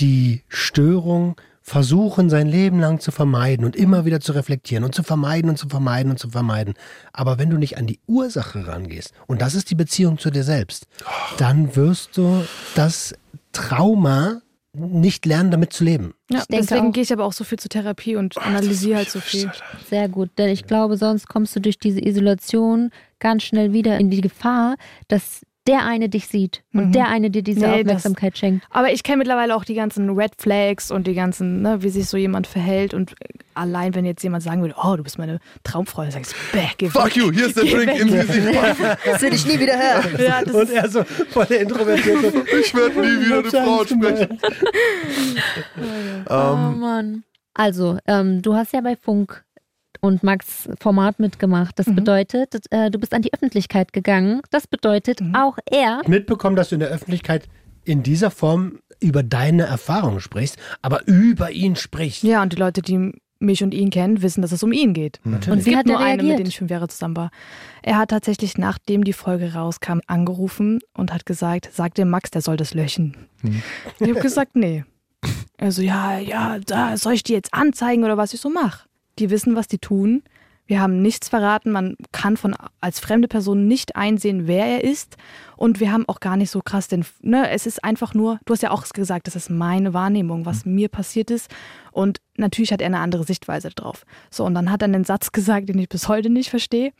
die Störung versuchen, sein Leben lang zu vermeiden und immer wieder zu reflektieren und zu vermeiden und zu vermeiden und zu vermeiden. Aber wenn du nicht an die Ursache rangehst, und das ist die Beziehung zu dir selbst, dann wirst du das Trauma nicht lernen, damit zu leben. Ja, Ich denke deswegen auch- gehe ich aber auch so viel zur Therapie und analysiere halt so viel. Sehr gut, denn ich glaube, sonst kommst du durch diese Isolation ganz schnell wieder in die Gefahr, dass der eine dich sieht und Mhm. der eine dir diese Nee, das- Aufmerksamkeit schenkt. Aber ich kenne mittlerweile auch die ganzen Red Flags und die ganzen, ne, wie sich so jemand verhält. Und äh, allein, wenn jetzt jemand sagen würde, oh, du bist meine Traumfrau, dann sagst du, bäh, geh Fuck weg. you, hier ist der Drink in Gesicht. Das will ich nie wieder hören. Ja, das Und er so voll der Introvertierte. Ich werde nie wieder eine Frau ansprechen. Oh Ähm, Mann. Also, ähm, du hast ja bei Funk und Max Format mitgemacht. Das Mhm. bedeutet, äh, du bist an die Öffentlichkeit gegangen. Das bedeutet, Mhm. auch er mitbekommen, dass du in der Öffentlichkeit in dieser Form über deine Erfahrungen sprichst, aber über ihn sprichst. ja, und die Leute, die mich und ihn kennen, wissen, dass es um ihn geht. Und Es wie gibt er nur einen, mit reagiert? dem ich fünf Jahre zusammen war. Er hat tatsächlich, nachdem die Folge rauskam, angerufen und hat gesagt, sag dem Max, der soll das löschen. Ich habe gesagt, nee. Also ja, ja, da soll ich die jetzt anzeigen oder was ich so mache. Die wissen, was die tun. Wir haben nichts verraten. Man kann von als fremde Person nicht einsehen, wer er ist. Und wir haben auch gar nicht so krass den. Ne, es ist einfach nur. Du hast ja auch gesagt, das ist meine Wahrnehmung, was mir passiert ist. Und natürlich hat er eine andere Sichtweise drauf. So und dann hat er einen Satz gesagt, den ich bis heute nicht verstehe.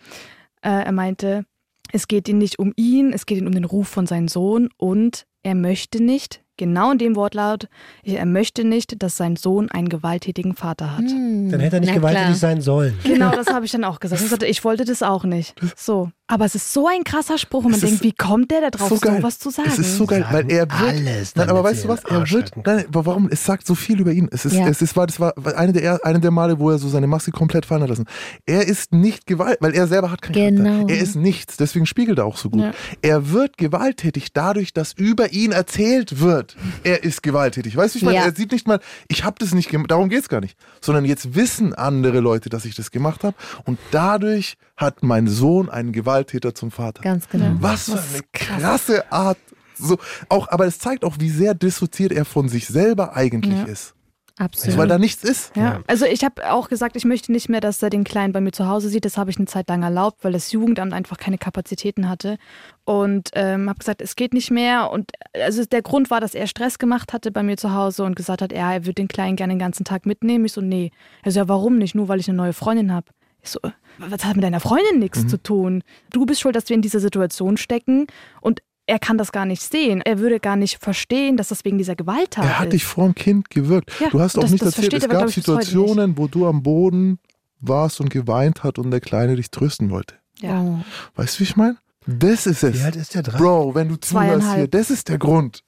Äh, er meinte, es geht ihm nicht um ihn, es geht ihm um den Ruf von seinem Sohn und er möchte nicht, genau in dem Wortlaut, er möchte nicht, dass sein Sohn einen gewalttätigen Vater hat. Hm, Dann hätte er nicht na gewalttätig klar. sein sollen. Genau, das habe ich dann auch gesagt. Ich sagte, ich wollte das auch nicht. So. Aber es ist so ein krasser Spruch und man Es denkt, wie kommt der da drauf, so geil. sowas zu sagen? Es ist so geil, weil er wird. alles, nein, aber weißt du was? Er wird. Nein, aber warum? Es sagt so viel über ihn. Es ist, Ja. es ist, war, das war eine der, eine der Male, wo er so seine Maske komplett fallen hat lassen. Er ist nicht Gewalt, weil er selber hat keinen Genau. Charakter. Er ist nichts. Deswegen spiegelt er auch so gut. Ja. Er wird gewalttätig dadurch, dass über ihn erzählt wird. Er ist gewalttätig. Weißt du, ich meine, Ja. er sieht nicht mal, ich habe das nicht gemacht. Darum geht's gar nicht. Sondern jetzt wissen andere Leute, dass ich das gemacht habe. Und dadurch hat mein Sohn einen Gewalttäter zum Vater. Ganz genau. Was für eine krasse Art. So, auch, aber es zeigt auch, wie sehr dissoziiert er von sich selber eigentlich Ja. ist. Absolut. Weil da nichts ist. Ja, also ich habe auch gesagt, ich möchte nicht mehr, dass er den Kleinen bei mir zu Hause sieht. Das habe ich eine Zeit lang erlaubt, weil das Jugendamt einfach keine Kapazitäten hatte. Und ähm, habe gesagt, es geht nicht mehr. Und also der Grund war, dass er Stress gemacht hatte bei mir zu Hause und gesagt hat, ja, er würde den Kleinen gerne den ganzen Tag mitnehmen. Ich so, nee. Er so, ja, warum nicht? Nur weil ich eine neue Freundin habe. Ich so, was hat mit deiner Freundin nichts zu tun? Du bist schuld, dass wir in dieser Situation stecken und er kann das gar nicht sehen. Er würde gar nicht verstehen, dass das wegen dieser Gewalttat Er hat ist. dich vor dem Kind gewürgt. Ja, du hast auch das- nicht das erzählt, es aber, gab ich, Situationen, wo du am Boden warst und geweint hat und der Kleine dich trösten wollte. ja. Weißt du, wie ich meine? Das ist es. Wie alt ist der drei? Bro, wenn du zuhörst hier, das ist der Grund,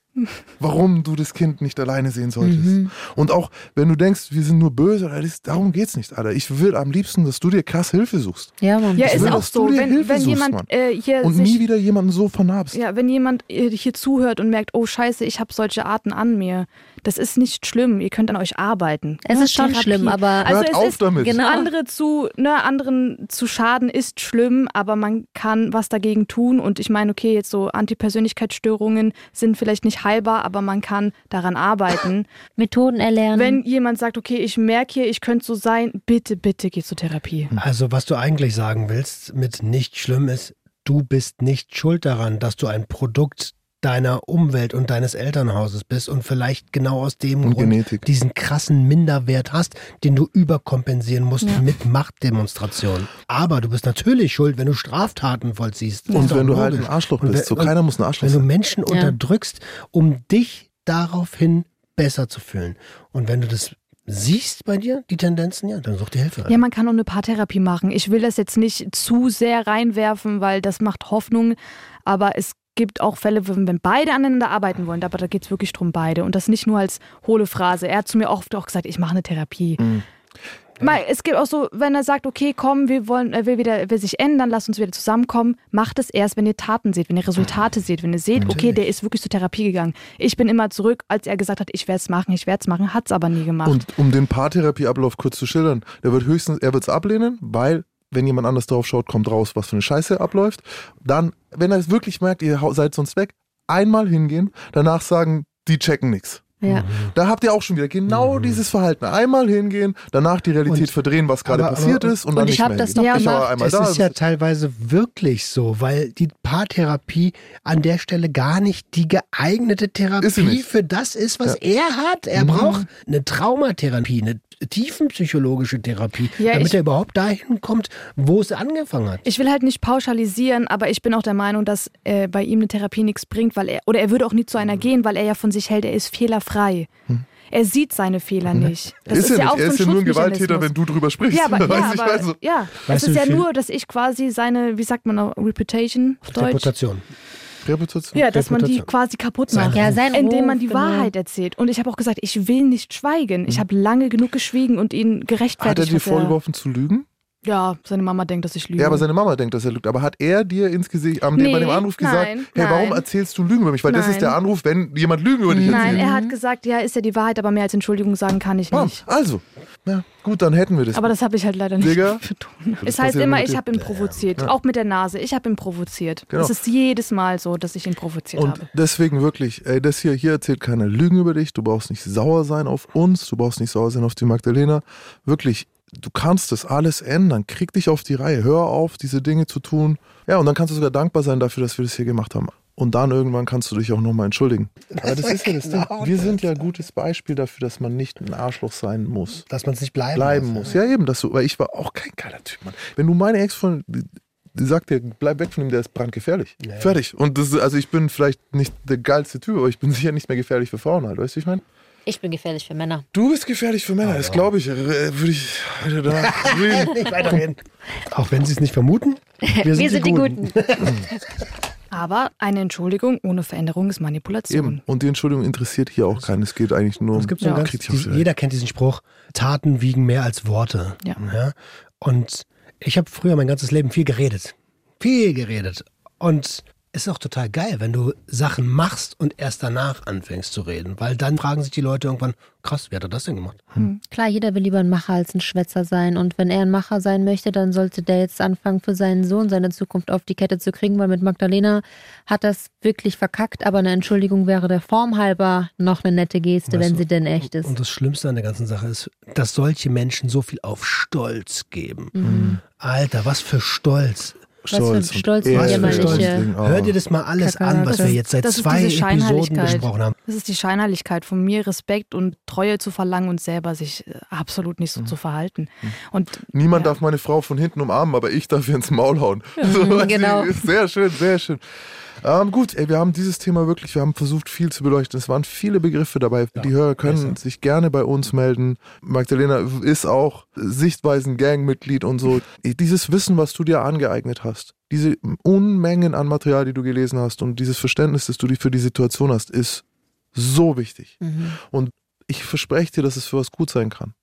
warum du das Kind nicht alleine sehen solltest. Mhm. Und auch, wenn du denkst, wir sind nur böse, darum geht's nicht, Alter. Ich will am liebsten, dass du dir krass Hilfe suchst. Ja, Mann. Ja, Ich ist will, auch dass du so. dir Wenn, Hilfe wenn suchst, jemand äh, hier Und sich, nie wieder jemanden so vernarbst. ja, wenn jemand äh, hier zuhört und merkt, oh Scheiße, ich habe solche Arten an mir, das ist nicht schlimm. Ihr könnt an euch arbeiten. Es Ne, ist schon Therapie. schlimm, aber also Hört es auf ist, damit. Genau. andere zu, ne, anderen zu schaden ist schlimm, aber man kann was dagegen tun. Und ich meine, okay, jetzt so Antipersönlichkeitsstörungen sind vielleicht nicht heilbar, aber man kann daran arbeiten. Methoden erlernen. Wenn jemand sagt, okay, ich merke hier, ich könnte so sein, bitte, bitte geh zur Therapie. Also, was du eigentlich sagen willst mit nicht schlimm ist, du bist nicht schuld daran, dass du ein Produkt deiner Umwelt und deines Elternhauses bist und vielleicht genau aus dem Und Grund Genetik. diesen krassen Minderwert hast, den du überkompensieren musst Ja. mit Machtdemonstrationen. Aber du bist natürlich schuld, wenn du Straftaten vollziehst. Und wenn du halt ein. Arschloch bist. So wenn- keiner muss ein Arschloch Wenn du sein. Menschen Ja. unterdrückst, um dich daraufhin besser zu fühlen. Und wenn du das siehst bei dir, die Tendenzen, ja, dann such dir Hilfe. Ja, man kann auch eine Paartherapie machen. Ich will das jetzt nicht zu sehr reinwerfen, weil das macht Hoffnung. Aber es gibt auch Fälle, wenn beide aneinander arbeiten wollen, aber da geht es wirklich drum beide. Und das nicht nur als hohle Phrase. Er hat zu mir oft auch gesagt, ich mache eine Therapie. Mal, es gibt auch so, wenn er sagt, okay, komm, wir wollen, er will wieder, er will sich ändern, lass uns wieder zusammenkommen, macht es erst, wenn ihr Taten seht, wenn ihr Resultate seht, wenn ihr seht, okay, Natürlich. der ist wirklich zur Therapie gegangen. Ich bin immer zurück, als er gesagt hat, ich werde es machen, ich werde es machen, hat es aber nie gemacht. Und um den Paartherapieablauf kurz zu schildern, der wird höchstens, er wird es ablehnen, weil wenn jemand anders drauf schaut, kommt raus, was für eine Scheiße abläuft. Dann, wenn er es wirklich merkt, ihr seid sonst weg, einmal hingehen, danach sagen, die checken nichts. ja. Da habt ihr auch schon wieder genau dieses Verhalten. Einmal hingehen, danach die Realität Und- verdrehen, was gerade passiert aber- ist und, und dann ich nicht hab mehr das ich war gemacht. einmal Es da. ist ja teilweise wirklich so, weil die Paartherapie an der Stelle gar nicht die geeignete Therapie für das ist, was er hat. Er Mhm. braucht eine Traumatherapie, eine tiefenpsychologische Therapie, Ja, damit ich- er überhaupt dahin kommt, wo es angefangen hat. Ich will halt nicht pauschalisieren, aber ich bin auch der Meinung, dass äh, bei ihm eine Therapie nichts bringt, weil er oder er würde auch nie zu einer gehen, weil er ja von sich hält, er ist fehlerfrei. Er sieht seine Fehler nicht. Das ist, ja nicht. auch er so ist ja nur ein Gewalttäter, wenn du drüber sprichst. Ja, aber, ja, Weißt du, ich aber meine so. ja. Weißt es ist ja viel- nur, dass ich quasi seine, wie sagt man, noch, Reputation auf Deutsch? Reputation. Reputation. Ja, dass man die Reputation. quasi kaputt Sein macht. Ja, sein indem man die genau. Wahrheit erzählt. Und ich habe auch gesagt, ich will nicht schweigen. Ich habe lange genug geschwiegen und ihn Hat er gerechtfertigt. dir vorgeworfen zu lügen? Ja, seine Mama denkt, dass ich lüge. Ja, aber seine Mama denkt, dass er lügt. Aber hat er dir ins Gesicht, am, Nee, bei dem Anruf gesagt, nein, hey, warum nein. erzählst du Lügen über mich? Weil das Nein. ist der Anruf, wenn jemand Lügen über dich Nein, erzählt. er hat gesagt, ja, ist ja die Wahrheit, aber mehr als Entschuldigung sagen kann ich nicht. also, ja, gut, dann hätten wir das. Aber das habe ich halt leider nicht Digga, betont. das Es heißt immer, ich habe ihn provoziert. Ja. Auch mit der Nase. Ich habe ihn provoziert. Genau. Es ist jedes Mal so, dass ich ihn provoziert Und habe. deswegen wirklich, ey, das hier, hier erzählt keiner Lügen über dich. Du brauchst nicht sauer sein auf uns, du brauchst nicht sauer sein auf die Magdalena. Wirklich, du kannst das alles ändern. Krieg dich auf die Reihe. Hör auf, diese Dinge zu tun. Ja, und dann kannst du sogar dankbar sein dafür, dass wir das hier gemacht haben. Und dann irgendwann kannst du dich auch nochmal entschuldigen. Aber das ist ja das Ding. Wir sind ja ein gutes Beispiel dafür, dass man nicht ein Arschloch sein muss. Dass man es nicht bleiben, Bleiben muss. Ja, eben, dass du, weil ich war auch kein geiler Typ, Mann. Wenn du meine Ex-Freundin, die, sagt dir, bleib weg von ihm, der ist brandgefährlich. Ja. Fertig. Und das, also ich bin vielleicht nicht der geilste Typ, aber ich bin sicher nicht mehr gefährlich für Frauen halt. Weißt du, ich meine? Ich bin gefährlich für Männer. Du bist gefährlich für Männer, das glaube ich. Äh, Würde ich danach reden. Nicht weiterreden. Auch wenn sie es nicht vermuten. Wir sind, Wir sind die Guten. Aber eine Entschuldigung ohne Veränderung ist Manipulation. Eben. Und die Entschuldigung interessiert hier auch keinen. Es geht eigentlich nur um. Es gibt so einen Ja. ganz, die die, jeder kennt diesen Spruch, Taten wiegen mehr als Worte. Ja. Und ich habe früher mein ganzes Leben viel geredet. Viel geredet. Und ist auch total geil, wenn du Sachen machst und erst danach anfängst zu reden. Weil dann fragen sich die Leute irgendwann, krass, wie hat er das denn gemacht? Klar, jeder will lieber ein Macher als ein Schwätzer sein. Und wenn er ein Macher sein möchte, dann sollte der jetzt anfangen, für seinen Sohn seine Zukunft auf die Kette zu kriegen, weil mit Magdalena hat das wirklich verkackt. Aber eine Entschuldigung wäre der Form halber noch eine nette Geste, Weißt wenn du, sie denn echt ist. Und das Schlimmste an der ganzen Sache ist, dass solche Menschen so viel auf Stolz geben. Mhm. Alter, was für Stolz. Für ein und Stolz und jämmerliche- oh. Hör dir das mal alles an, was Das- wir jetzt seit das ist zwei diese Episoden Scheinheiligkeit. besprochen haben. Das ist die Scheinheiligkeit von mir, Respekt und Treue zu verlangen und selber sich äh, absolut nicht so Mhm. zu verhalten. Und Niemand ja. darf meine Frau von hinten umarmen, aber ich darf ihr ins Maul hauen. So, weißt du, genau. ist Sehr schön, sehr schön. Ähm, gut, ey, wir haben dieses Thema wirklich, wir haben versucht viel zu beleuchten. Es waren viele Begriffe dabei. die Hörer können sich gerne bei uns melden. Magdalena ist auch Sichtweisen-Gang-Mitglied und so. Dieses Wissen, was du dir angeeignet hast, diese Unmengen an Material, die du gelesen hast und dieses Verständnis, das du dir für die Situation hast, ist so wichtig. Mhm. Und ich verspreche dir, dass es für was gut sein kann.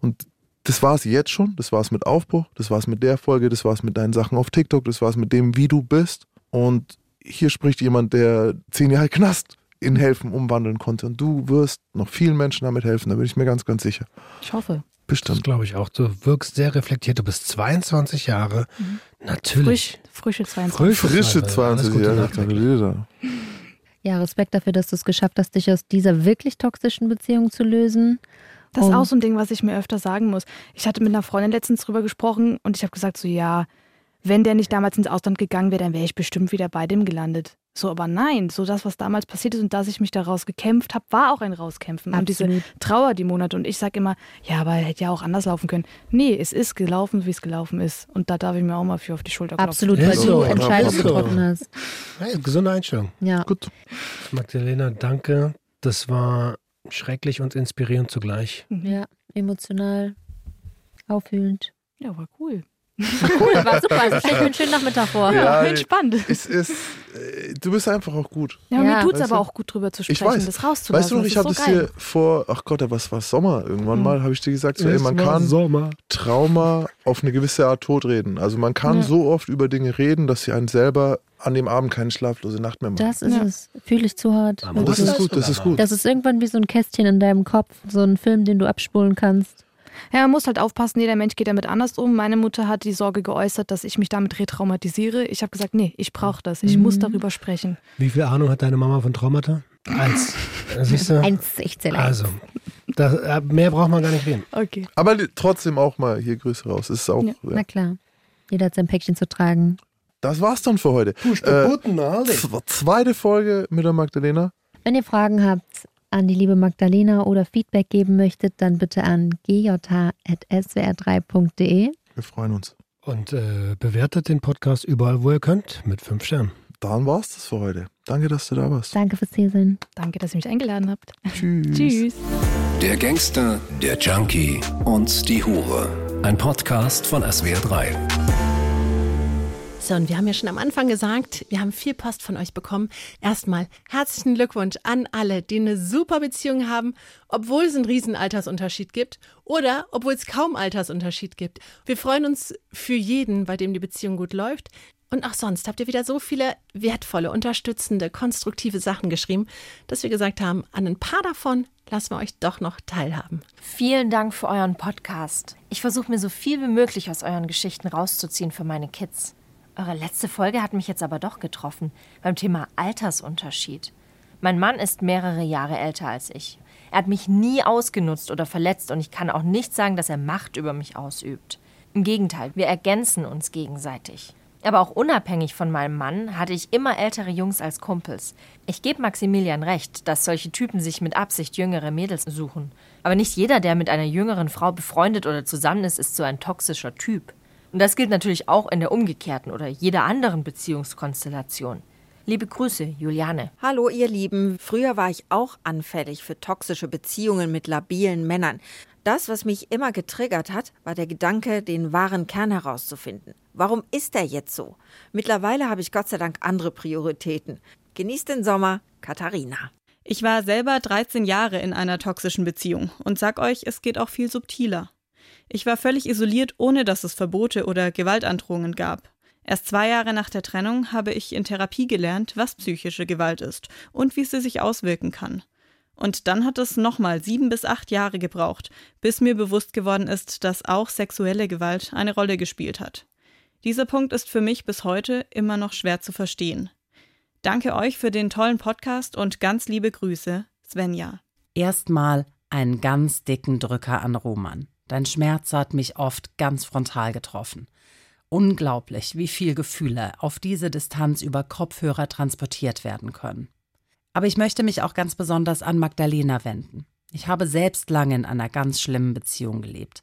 Und das war es jetzt schon, das war es mit Aufbruch, das war es mit der Folge, das war es mit deinen Sachen auf TikTok, das war es mit dem, wie du bist. Und hier spricht jemand, der zehn Jahre Knast in helfen umwandeln konnte. Und du wirst noch vielen Menschen damit helfen, da bin ich mir ganz, ganz sicher. Ich hoffe. Das Bestimmt. glaube ich auch. Du wirkst sehr reflektiert. Du bist 22 Jahre. Natürlich. Frisch, frische 22. Frisch. Frische Alles 20 Gute Jahre. Ja, Respekt dafür, dass du es geschafft hast, dich aus dieser wirklich toxischen Beziehung zu lösen. Das ist Und- auch so ein Ding, was ich mir öfter sagen muss. Ich hatte mit einer Freundin letztens drüber gesprochen und ich habe gesagt, so ja, wenn der nicht damals ins Ausland gegangen wäre, dann wäre ich bestimmt wieder bei dem gelandet. So, aber nein, so das, was damals passiert ist und dass ich mich daraus gekämpft habe, war auch ein Rauskämpfen. Und diese Absolut. Trauer die Monate. Und ich sage immer, ja, aber hätte ja auch anders laufen können. Nee, es ist gelaufen, wie es gelaufen ist. Und da darf ich mir auch mal für auf die Schulter klopfen. Absolut, Ja, weil so, du Entscheidungen so. getroffen hast. Hey, gesunde Einstellung. Ja. Gut. Magdalena, danke. Das war schrecklich und inspirierend zugleich. Ja, emotional, auffühlend. Ja, war cool. Cool, war super. Also stell ich mir einen schönen Nachmittag vor. Ja, entspannt. Es ist, äh, du bist einfach auch gut. Ja, Ja. mir tut es aber du? auch gut drüber zu Ich sprechen, weiß. das rauszulassen. Weißt du noch, Das ich habe so das geil. dir vor, ach Gott, was war Sommer irgendwann Mhm. mal, habe ich dir gesagt, so, ey, man kann Sommer. Trauma auf eine gewisse Art totreden. Also man kann Ja. so oft über Dinge reden, dass sie einen selber an dem Abend keine schlaflose Nacht mehr machen. Das ist Ja. es. Fühle ich zu hart. Das ist gut, das ist gut. Das ist irgendwann wie so ein Kästchen in deinem Kopf, so ein Film, den du abspulen kannst. Ja, man muss halt aufpassen, jeder Mensch geht damit anders um. Meine Mutter hat die Sorge geäußert, dass ich mich damit retraumatisiere. Ich habe gesagt, nee, ich brauche das. Ich Mhm. muss darüber sprechen. Wie viel Ahnung hat deine Mama von Traumata? Eins. Siehst du? 1,16. Also, da, äh, mehr braucht man gar nicht reden. Okay. Aber trotzdem auch mal hier Grüße raus. Es ist auch, Ja. ja. Na klar. Jeder hat sein Päckchen zu tragen. Das war's dann für heute. Push Äh, Aldi. Z- Zweite Folge mit der Magdalena. Wenn ihr Fragen habt an die liebe Magdalena oder Feedback geben möchtet, dann bitte an gj.swr3.de. Wir freuen uns. Und äh, bewertet den Podcast überall, wo ihr könnt, mit fünf Sternen. Dann war's das für heute. Danke, dass du da warst. Danke fürs sein. Danke, dass ihr mich eingeladen habt. Tschüss. Tschüss. Der Gangster, der Junkie und die Hure. Ein Podcast von SWR3. So, und wir haben ja schon am Anfang gesagt, wir haben viel Post von euch bekommen. Erstmal herzlichen Glückwunsch an alle, die eine super Beziehung haben, obwohl es einen riesen Altersunterschied gibt oder obwohl es kaum Altersunterschied gibt. Wir freuen uns für jeden, bei dem die Beziehung gut läuft. Und auch sonst habt ihr wieder so viele wertvolle, unterstützende, konstruktive Sachen geschrieben, dass wir gesagt haben, an ein paar davon lassen wir euch doch noch teilhaben. Vielen Dank für euren Podcast. Ich versuche mir so viel wie möglich aus euren Geschichten rauszuziehen für meine Kids. Eure letzte Folge hat mich jetzt aber doch getroffen beim Thema Altersunterschied. Mein Mann ist mehrere Jahre älter als ich. Er hat mich nie ausgenutzt oder verletzt und ich kann auch nicht sagen, dass er Macht über mich ausübt. Im Gegenteil, wir ergänzen uns gegenseitig. Aber auch unabhängig von meinem Mann hatte ich immer ältere Jungs als Kumpels. Ich gebe Maximilian recht, dass solche Typen sich mit Absicht jüngere Mädels suchen. Aber nicht jeder, der mit einer jüngeren Frau befreundet oder zusammen ist, ist so ein toxischer Typ. Und das gilt natürlich auch in der umgekehrten oder jeder anderen Beziehungskonstellation. Liebe Grüße, Juliane. Hallo ihr Lieben, früher war ich auch anfällig für toxische Beziehungen mit labilen Männern. Das, was mich immer getriggert hat, war der Gedanke, den wahren Kern herauszufinden. Warum ist er jetzt so? Mittlerweile habe ich Gott sei Dank andere Prioritäten. Genießt den Sommer, Katharina. Ich war selber 13 Jahre in einer toxischen Beziehung und sag euch, es geht auch viel subtiler. Ich war völlig isoliert, ohne dass es Verbote oder Gewaltandrohungen gab. Erst zwei Jahre nach der Trennung habe ich in Therapie gelernt, was psychische Gewalt ist und wie sie sich auswirken kann. Und dann hat es nochmal sieben bis acht Jahre gebraucht, bis mir bewusst geworden ist, dass auch sexuelle Gewalt eine Rolle gespielt hat. Dieser Punkt ist für mich bis heute immer noch schwer zu verstehen. Danke euch für den tollen Podcast und ganz liebe Grüße, Svenja. Erstmal einen ganz dicken Drücker an Roman. Dein Schmerz hat mich oft ganz frontal getroffen. Unglaublich, wie viel Gefühle auf diese Distanz über Kopfhörer transportiert werden können. Aber ich möchte mich auch ganz besonders an Magdalena wenden. Ich habe selbst lange in einer ganz schlimmen Beziehung gelebt.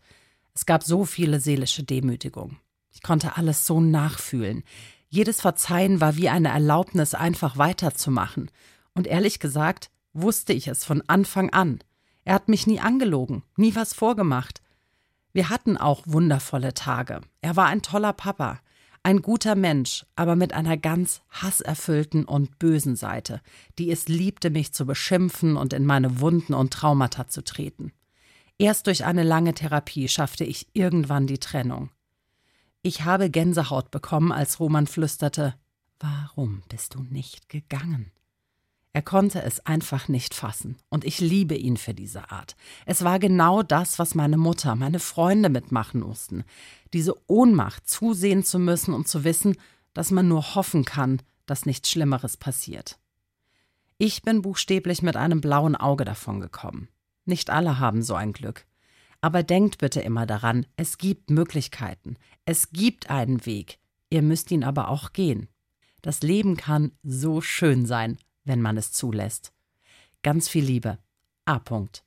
Es gab so viele seelische Demütigungen. Ich konnte alles so nachfühlen. Jedes Verzeihen war wie eine Erlaubnis, einfach weiterzumachen. Und ehrlich gesagt, wusste ich es von Anfang an. Er hat mich nie angelogen, nie was vorgemacht. Wir hatten auch wundervolle Tage. Er war ein toller Papa, ein guter Mensch, aber mit einer ganz hasserfüllten und bösen Seite, die es liebte, mich zu beschimpfen und in meine Wunden und Traumata zu treten. Erst durch eine lange Therapie schaffte ich irgendwann die Trennung. Ich habe Gänsehaut bekommen, als Roman flüsterte Warum bist du nicht gegangen? Er konnte es einfach nicht fassen. Und ich liebe ihn für diese Art. Es war genau das, was meine Mutter, meine Freunde mitmachen mussten. Diese Ohnmacht, zusehen zu müssen und zu wissen, dass man nur hoffen kann, dass nichts Schlimmeres passiert. Ich bin buchstäblich mit einem blauen Auge davon gekommen. Nicht alle haben so ein Glück. Aber denkt bitte immer daran, es gibt Möglichkeiten, es gibt einen Weg, ihr müsst ihn aber auch gehen. Das Leben kann so schön sein, wenn man es zulässt. Ganz viel Liebe. A. -Punkt.